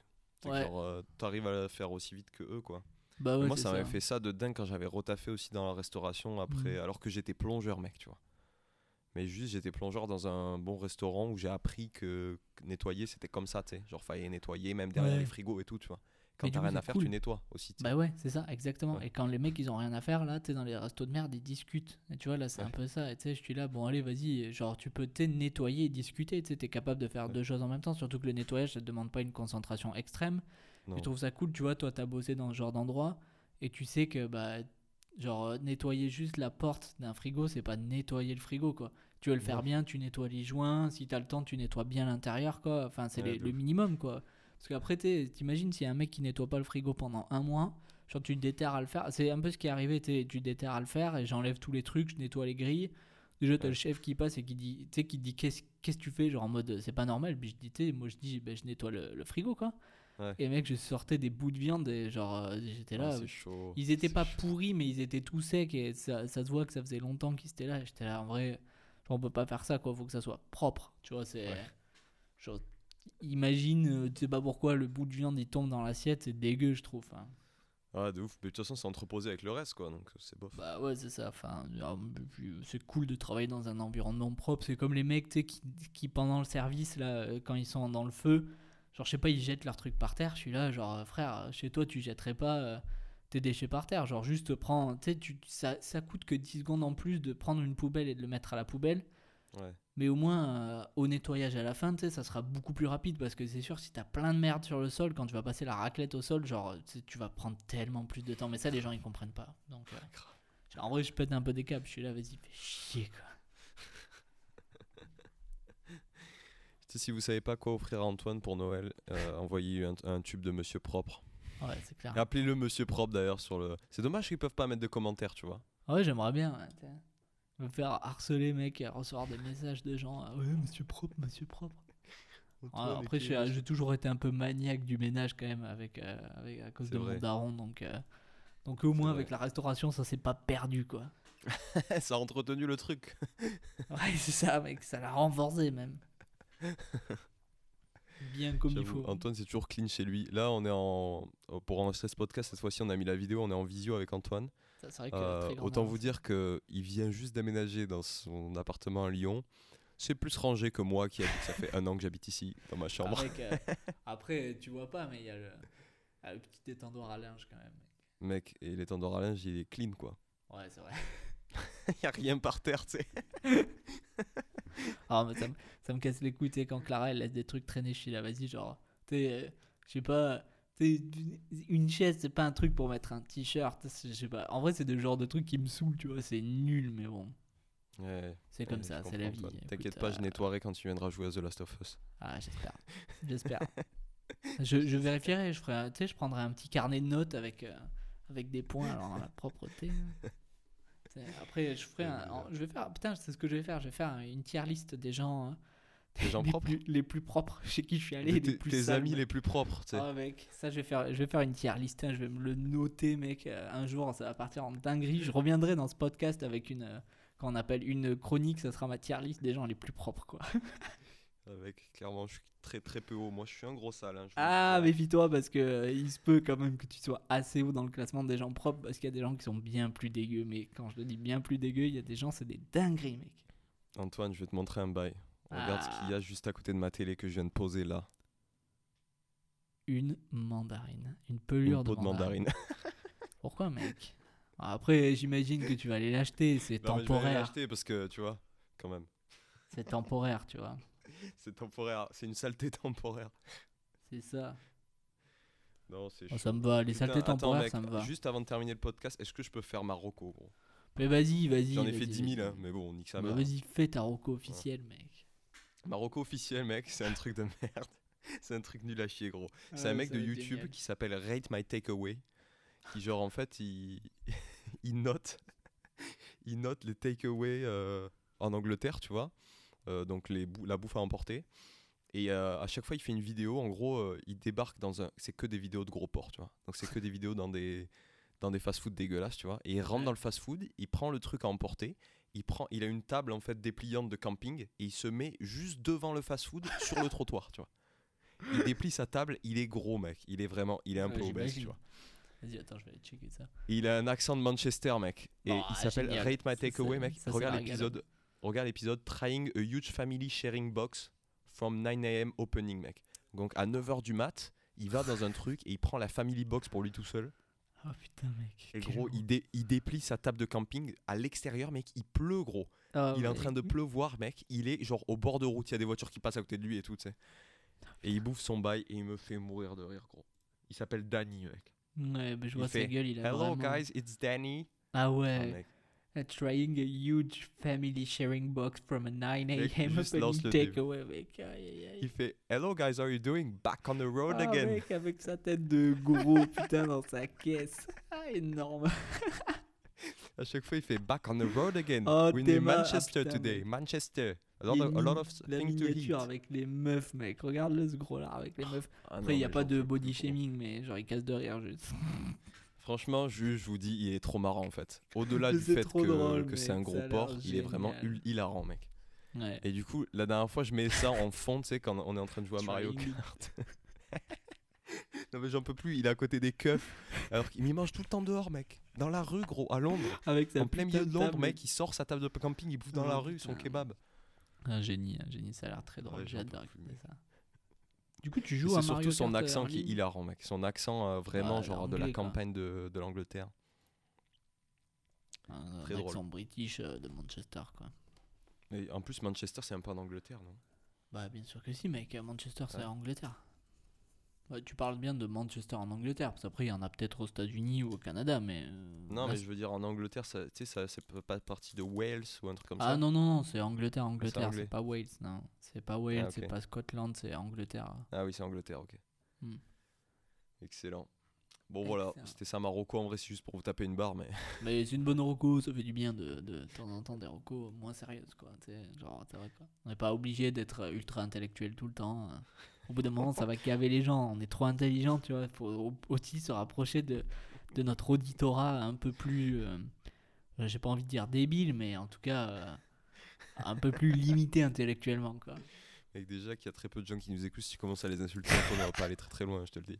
Ouais. genre, euh, t'arrives à la faire aussi vite que eux, quoi. Bah ouais, moi, ça m'avait fait ça de dingue quand j'avais retaffé aussi dans la restauration après, Mhm. alors que j'étais plongeur, mec, tu vois. Mais juste, j'étais plongeur dans un bon restaurant où j'ai appris que nettoyer, c'était comme ça, tu sais. Genre, fallait nettoyer, même derrière Ouais. les frigos et tout, tu vois. Quand t'as rien à faire, cool. tu nettoies aussi. Bah ouais, c'est ça, exactement. Ouais. Et quand les mecs ils ont rien à faire là, tu sais, dans les restos de merde, ils discutent. Et tu vois, là c'est un peu ça. Et tu sais, je suis là, bon, allez, vas-y, genre tu peux sais, nettoyer et discuter. Tu sais, t'es capable de faire deux choses en même temps. Surtout que le nettoyage, ça te demande pas une concentration extrême. Non. Je trouve ça cool, tu vois, toi t'as bossé dans ce genre d'endroit et tu sais que bah Genre, euh, nettoyer juste la porte d'un frigo, c'est pas nettoyer le frigo, quoi. Tu veux le faire bien, tu nettoies les joints. Si t'as le temps, tu nettoies bien l'intérieur, quoi. Enfin, c'est Ouais, le minimum, quoi. Parce qu'après, t'imagines s'il y a un mec qui nettoie pas le frigo pendant un mois, genre tu te déterres à le faire. C'est un peu ce qui est arrivé, t'es- tu te déterres à le faire et j'enlève tous les trucs, je nettoie les grilles. Déjà, t'as Ouais. le chef qui passe et qui dit, tu sais, qui dit qu'est-ce qu'est-ce que tu fais, genre en mode c'est pas normal. Puis je dis, tu sais, moi je dis, ben, je nettoie le, le frigo, quoi. Ouais. Et mec, je sortais des bouts de viande et genre euh, j'étais Ah, là. c'est chaud. Ils étaient pas chaud. pourris, mais ils étaient tout secs et ça, ça se voit que ça faisait longtemps qu'ils étaient là. J'étais là, en vrai, genre, on peut pas faire ça, quoi. Faut que ça soit propre, tu vois. C'est. Ouais. Genre, imagine, euh, tu sais pas pourquoi, le bout de viande il tombe dans l'assiette, c'est dégueu, je trouve. hein. Ah, de ouf. Mais de toute façon, c'est entreposé avec le reste, quoi. Donc, c'est bof. Bah ouais, c'est ça. Enfin, puis, c'est cool de travailler dans un environnement propre. C'est comme les mecs, tu sais, qui, qui pendant le service, là, euh, quand ils sont dans le feu, genre, je sais pas, ils jettent leurs trucs par terre. Je suis là, genre, euh, frère, chez toi, tu jetterais pas euh, tes déchets par terre. Genre, juste prends, tu sais, ça, ça coûte que 10 secondes en plus de prendre une poubelle et de le mettre à la poubelle. Ouais. Mais au moins, euh, au nettoyage à la fin, tu sais, ça sera beaucoup plus rapide parce que c'est sûr, si t'as plein de merde sur le sol, quand tu vas passer la raclette au sol, genre, tu vas prendre tellement plus de temps. Mais ça, les gens, ils comprennent pas. Donc, euh, genre, en vrai, je pète un peu des câbles. Je suis là, vas-y, fais chier, quoi. Sais, si vous savez pas quoi offrir à Antoine pour Noël, euh, envoyez-lui un, un tube de Monsieur Propre. Ouais, c'est clair. Et Appelez-le Monsieur Propre d'ailleurs sur le. C'est dommage qu'ils peuvent pas mettre de commentaires, tu vois. Ah Ouais, j'aimerais bien. ouais. Me faire harceler, mec, et recevoir des messages de gens. ah Ouais, monsieur propre, monsieur propre. Après, j'ai toujours été un peu maniaque du ménage quand même, avec, euh, avec, à cause C'est de vrai. mon daron. Donc, euh, donc au moins, avec la restauration, ça s'est pas perdu, quoi. ça a entretenu le truc. Ouais, c'est ça, mec, ça l'a renforcé même. Bien comme il faut. Antoine, c'est toujours clean chez lui. Là, on est en. Pour enregistrer ce podcast, cette fois-ci, on a mis la vidéo, on est en visio avec Antoine. Ça, vrai que Euh, autant vous dire que il vient juste d'aménager dans son appartement à Lyon. C'est plus rangé que moi qui habite. Ça fait un an que j'habite ici, dans ma chambre. Avec, euh, après, tu vois pas, mais il y a le, le petit étendoir à linge quand même. Mec, et l'étendard à linge, il est clean, quoi. Ouais, c'est vrai. Il y a rien par terre, tu sais. Ah, mais ça, me- ça me casse les couilles, tu sais, quand Clara elle laisse des trucs traîner chez la vas-y, genre, tu sais, euh, je sais pas, une chaise, c'est pas un truc pour mettre un t-shirt, c'est- je sais pas. En vrai, c'est le genre de truc qui me saoule, tu vois, c'est nul, mais bon, Ouais, c'est comme ouais, ça, c'est la vie. T'inquiète pas, je euh, nettoierai quand tu viendras jouer à The Last of Us. Ah, j'espère. j'espère. Je, je vérifierai, je, ferai, un- tu sais, je prendrai un petit carnet de notes avec, euh, avec des points, alors la propreté. Après, je ferai un, je vais faire, putain, c'est ce que je vais faire, je vais faire une tier list des gens, hein, Les gens les, propres plus, les plus propres chez qui je suis allé, les plus Tes sales, amis les plus propres, tu sais. Ah mec, ça je vais faire, je vais faire une tier list, hein, je vais me le noter mec. euh, un jour ça va partir en dinguerie. Je reviendrai dans ce podcast avec une, euh, quand on appelle une chronique, ça sera ma tier list des gens les plus propres quoi. Avec, clairement, je suis très très peu haut. Moi, je suis un gros sale. hein, Ah le dis. méfie-toi parce que euh, il se peut quand même que tu sois assez haut dans le classement des gens propres parce qu'il y a des gens qui sont bien plus dégueux. Mais quand je te dis bien plus dégueux, il y a des gens c'est des dingueries mec. Antoine, je vais te montrer un bail. Regarde ce qu'il y Ah. a juste à côté de ma télé que je viens de poser là. Une mandarine, une pelure Une peau de mandarine. Pourquoi mec? Après j'imagine que tu vas aller l'acheter, c'est mais je vais aller temporaire. l'acheter parce que tu vois, quand même, C'est temporaire, tu vois. C'est temporaire. C'est une saleté temporaire. C'est ça. Non, c'est Oh, ça me va, les Putain, saletés attends, temporaires, mec, ça me va. Juste avant de terminer le podcast, est-ce que je peux faire ma roco gros? Mais vas-y, vas-y. J'en ai fait 10 000, vas-y. hein, mais bon, nique sa Bah. Vas-y, fais ta roco officielle, mec. Ma roco officielle, mec, c'est un truc de merde. C'est un truc nul à chier, gros. C'est un mec de YouTube qui s'appelle Rate My Takeaway. Qui, genre, en fait, il, il note, il note les takeaways euh, en Angleterre, tu vois. Euh, donc, les bou- la bouffe à emporter. Et euh, à chaque fois, il fait une vidéo. En gros, euh, il débarque dans un. C'est que des vidéos de gros porcs, tu vois. Donc, c'est que des vidéos dans des, dans des fast-food dégueulasses, tu vois. Et il rentre dans le fast-food, il prend le truc à emporter. Il, prend, il a une table en fait dépliante de camping et il se met juste devant le fast-food sur le trottoir, tu vois. Il déplie sa table, il est gros mec, il est vraiment, il est un Ouais, peu obèse, tu vois. Vas-y, attends, je vais aller checker ça. Et il a un accent de Manchester mec et Oh, il s'appelle. Rate My Takeaway mec. ça, regarde l'épisode, regarde l'épisode Trying a huge family sharing box from 9am opening mec. Donc à 9h du mat, il va dans un truc et il prend la family box pour lui tout seul. Oh putain, mec. Et gros, il, dé- il déplie sa table de camping à l'extérieur mec, il pleut gros. Ah, il est en train de pleuvoir, mec. Il est genre au bord de route. Il y a des voitures qui passent à côté de lui et tout, tu sais. Et il bouffe son bail et il me fait mourir de rire, gros. Il s'appelle Danny, mec. Ouais, bah, je il vois fait, sa gueule, il a Hello, vraiment... guys, it's Danny. Ah Ah, ouais. mec. Uh, Trying a huge family sharing box from a 9 Mec, a.m. takeaway, mec. Aïe, aïe, aïe. Il fait Hello guys, how are you doing? Back on the road Ah, again. mec, avec sa tête de gros putain dans sa caisse. Ah, énorme. À chaque fois, il fait Back on the road again. Oh, We're in Théma, ah, Manchester putain, today. mec. Manchester. A lot, of, a lot of things to eat. avec les meufs, mec. Regarde-le ce gros là avec les meufs. Ah Après, il n'y a pas de body shaming, mais genre, il casse de rire juste. Franchement, je, je vous dis, il est trop marrant en fait. Au-delà du fait que, drôle, que c'est un gros porc, il est vraiment hilarant, mec. Ouais. Et du coup, la dernière fois, je mets ça en fond, tu sais, quand on est en train de jouer à Mario. Kart. non, mais j'en peux plus, il est à côté des keufs. Alors qu'il m'y mange tout le temps dehors, mec. Dans la rue, gros, à Londres. Avec En plein milieu de Londres, table. mec, il sort sa table de camping, il bouffe dans Oh, la rue son putain. kebab. Un génie, un génie, ça a l'air très drôle. Ouais, j'en peux J'adore ça. Du coup, tu joues à C'est surtout son Kart, euh, accent en qui est ligne hilarant, mec. Son accent euh, vraiment, Ah, genre de la quoi. campagne de, de l'Angleterre. Un, Très un drôle. accent british euh, de Manchester, quoi. Et en plus, Manchester, c'est un peu en Angleterre, non? Bah, bien sûr que si, mec. Manchester, c'est Ouais. Angleterre. Ouais, tu parles bien de Manchester en Angleterre, parce qu'après, il y en a peut-être aux États-Unis ou au Canada, mais. euh, Non, là, mais je veux dire, en Angleterre, ça, tu sais, ça, c'est pas partie de Wales ou un truc comme Ah ça. non, non, non, c'est Angleterre, Angleterre, anglais. c'est pas Wales, non. C'est pas Wales, Ah, c'est ok. pas Scotland, c'est Angleterre. Ah oui, c'est Angleterre, ok. Hmm. Excellent. Bon voilà, Excellent. c'était ça Marocco en vrai, c'est juste pour vous taper une barre, mais Mais c'est une bonne roco, ça fait du bien de, de, de temps en temps des rocos moins sérieuses, quoi. tu sais, Genre, c'est vrai, quoi. On n'est pas obligé d'être ultra intellectuel tout le temps. euh. Au bout d'un moment, ça va caver les gens. On est trop intelligent, tu vois. Il faut au- aussi se rapprocher de, de notre auditorat un peu plus. euh, euh, J'ai pas envie de dire débile, mais en tout cas. euh, un peu plus limité intellectuellement, quoi. avec déjà qu'il y a très peu de gens qui nous écoutent, si tu commences à les insulter, on va pas aller très très loin, je te le dis.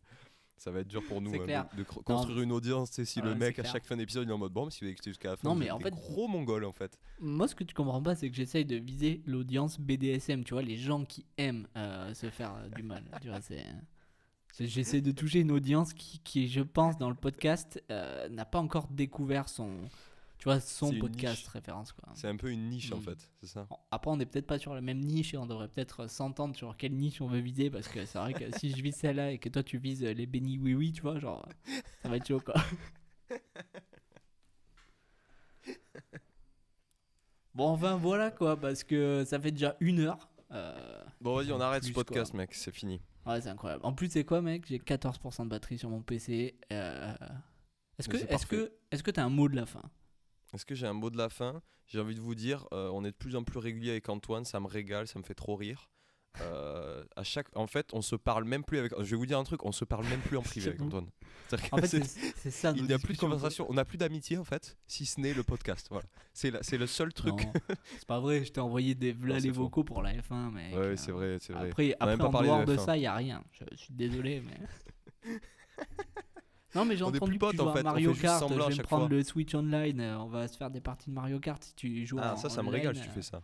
Ça va être dur pour nous hein, clair. de, construire une audience, si Ouais, le mec à chaque fin d'épisode il est en mode bon, mais si vous avez écouté jusqu'à la fin, Non, mais en fait- gros mongols en fait. Moi, ce que tu comprends pas, c'est que j'essaye de viser l'audience BDSM, tu vois, les gens qui aiment euh, se faire euh, du mal. Tu vois, c'est. c'est- J'essaie de toucher une audience qui, qui, je pense, dans le podcast, euh, n'a pas encore découvert son, tu vois, son podcast niche. référence, quoi. C'est un peu une niche en Mm. fait, c'est ça. Après, on n'est peut-être pas sur la même niche et on devrait peut-être s'entendre sur quelle niche on veut viser parce que c'est vrai que si je vise celle-là et que toi tu vises les bénis oui oui, tu vois, genre, ça va être chaud, quoi. Bon, enfin voilà quoi, parce que ça fait déjà une heure. Euh, Bon, vas-y, on arrête ce quoi. podcast, mec, c'est fini. Ouais, c'est incroyable. En plus, c'est quoi, mec? J'ai 14% de batterie sur mon PC. Euh, Est-ce que est-ce que est-ce que t'as un mot de la fin? Est-ce que j'ai un mot de la fin? J'ai envie de vous dire, euh, on est de plus en plus régulier avec Antoine, ça me régale, ça me fait trop rire. Euh, à chaque, en fait, on se parle même plus avec. Je vais vous dire un truc, on se parle même plus en privé avec. Antoine. En fait, c'est- ça. il n'y a plus de conversation, on n'a plus d'amitié en fait, si ce n'est le podcast. Voilà. C'est le seul truc. C'est pas vrai, je t'ai envoyé des les vocaux pour la F1, mec. Ouais, c'est vrai, c'est vrai. Après, On après en de dehors de, F1. ça, il y a rien. Je, je suis désolé, mais. non, mais j'ai entendu que tu en joues à fait, on Mario Kart. Je à vais me prendre fois. le Switch Online. euh, On va se faire des parties de Mario Kart si tu joues Ah, en ça, ça me régale si tu euh, fais ça.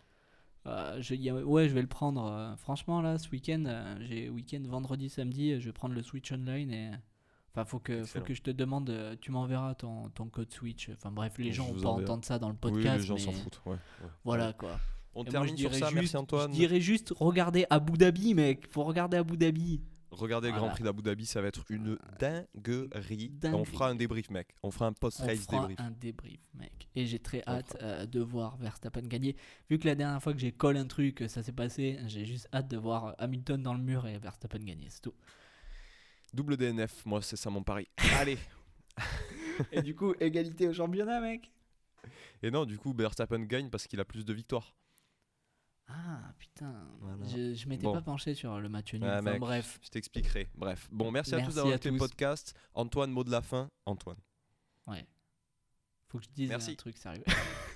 euh, je- y a- ouais, je vais le prendre. euh, franchement, là, ce week-end, euh, j'ai week-end vendredi, samedi, euh, je vais prendre le Switch Online et. Enfin, faut que, faut que je te demande, euh, tu m'enverras ton, ton code Switch. Enfin, bref, les gens vont pas entendre ça dans le Oui, podcast. les gens s'en foutent. Ouais, ouais. Voilà quoi. On Et moi, termine je sur ça, juste- merci Antoine. Je dirais juste, regardez Abu Dhabi, mec. Faut regarder Abu Dhabi. Regardez le Grand. Prix d'Abu Dhabi, ça va être une dinguerie. On fera un débrief, mec. On fera un On post-race fera débrief. un débrief, mec. Et j'ai très On hâte euh, de voir Verstappen gagner. Vu que la dernière fois que j'ai collé un truc, ça s'est passé, j'ai juste hâte de voir Hamilton dans le mur et Verstappen gagner. C'est tout. Double DNF, moi c'est ça mon pari. Allez Et du coup, égalité au championnat, mec. Et non, du coup, Verstappen gagne parce qu'il a plus de victoires. Ah putain, Voilà. je, je m'étais Bon. pas penché sur le match nul. Enfin, bref, Je t'expliquerai. Bref. Bon, merci, à Merci tous d'avoir écouté le podcast. Antoine, mot de la fin. Antoine. ouais. Faut que je dise Merci. un truc sérieux.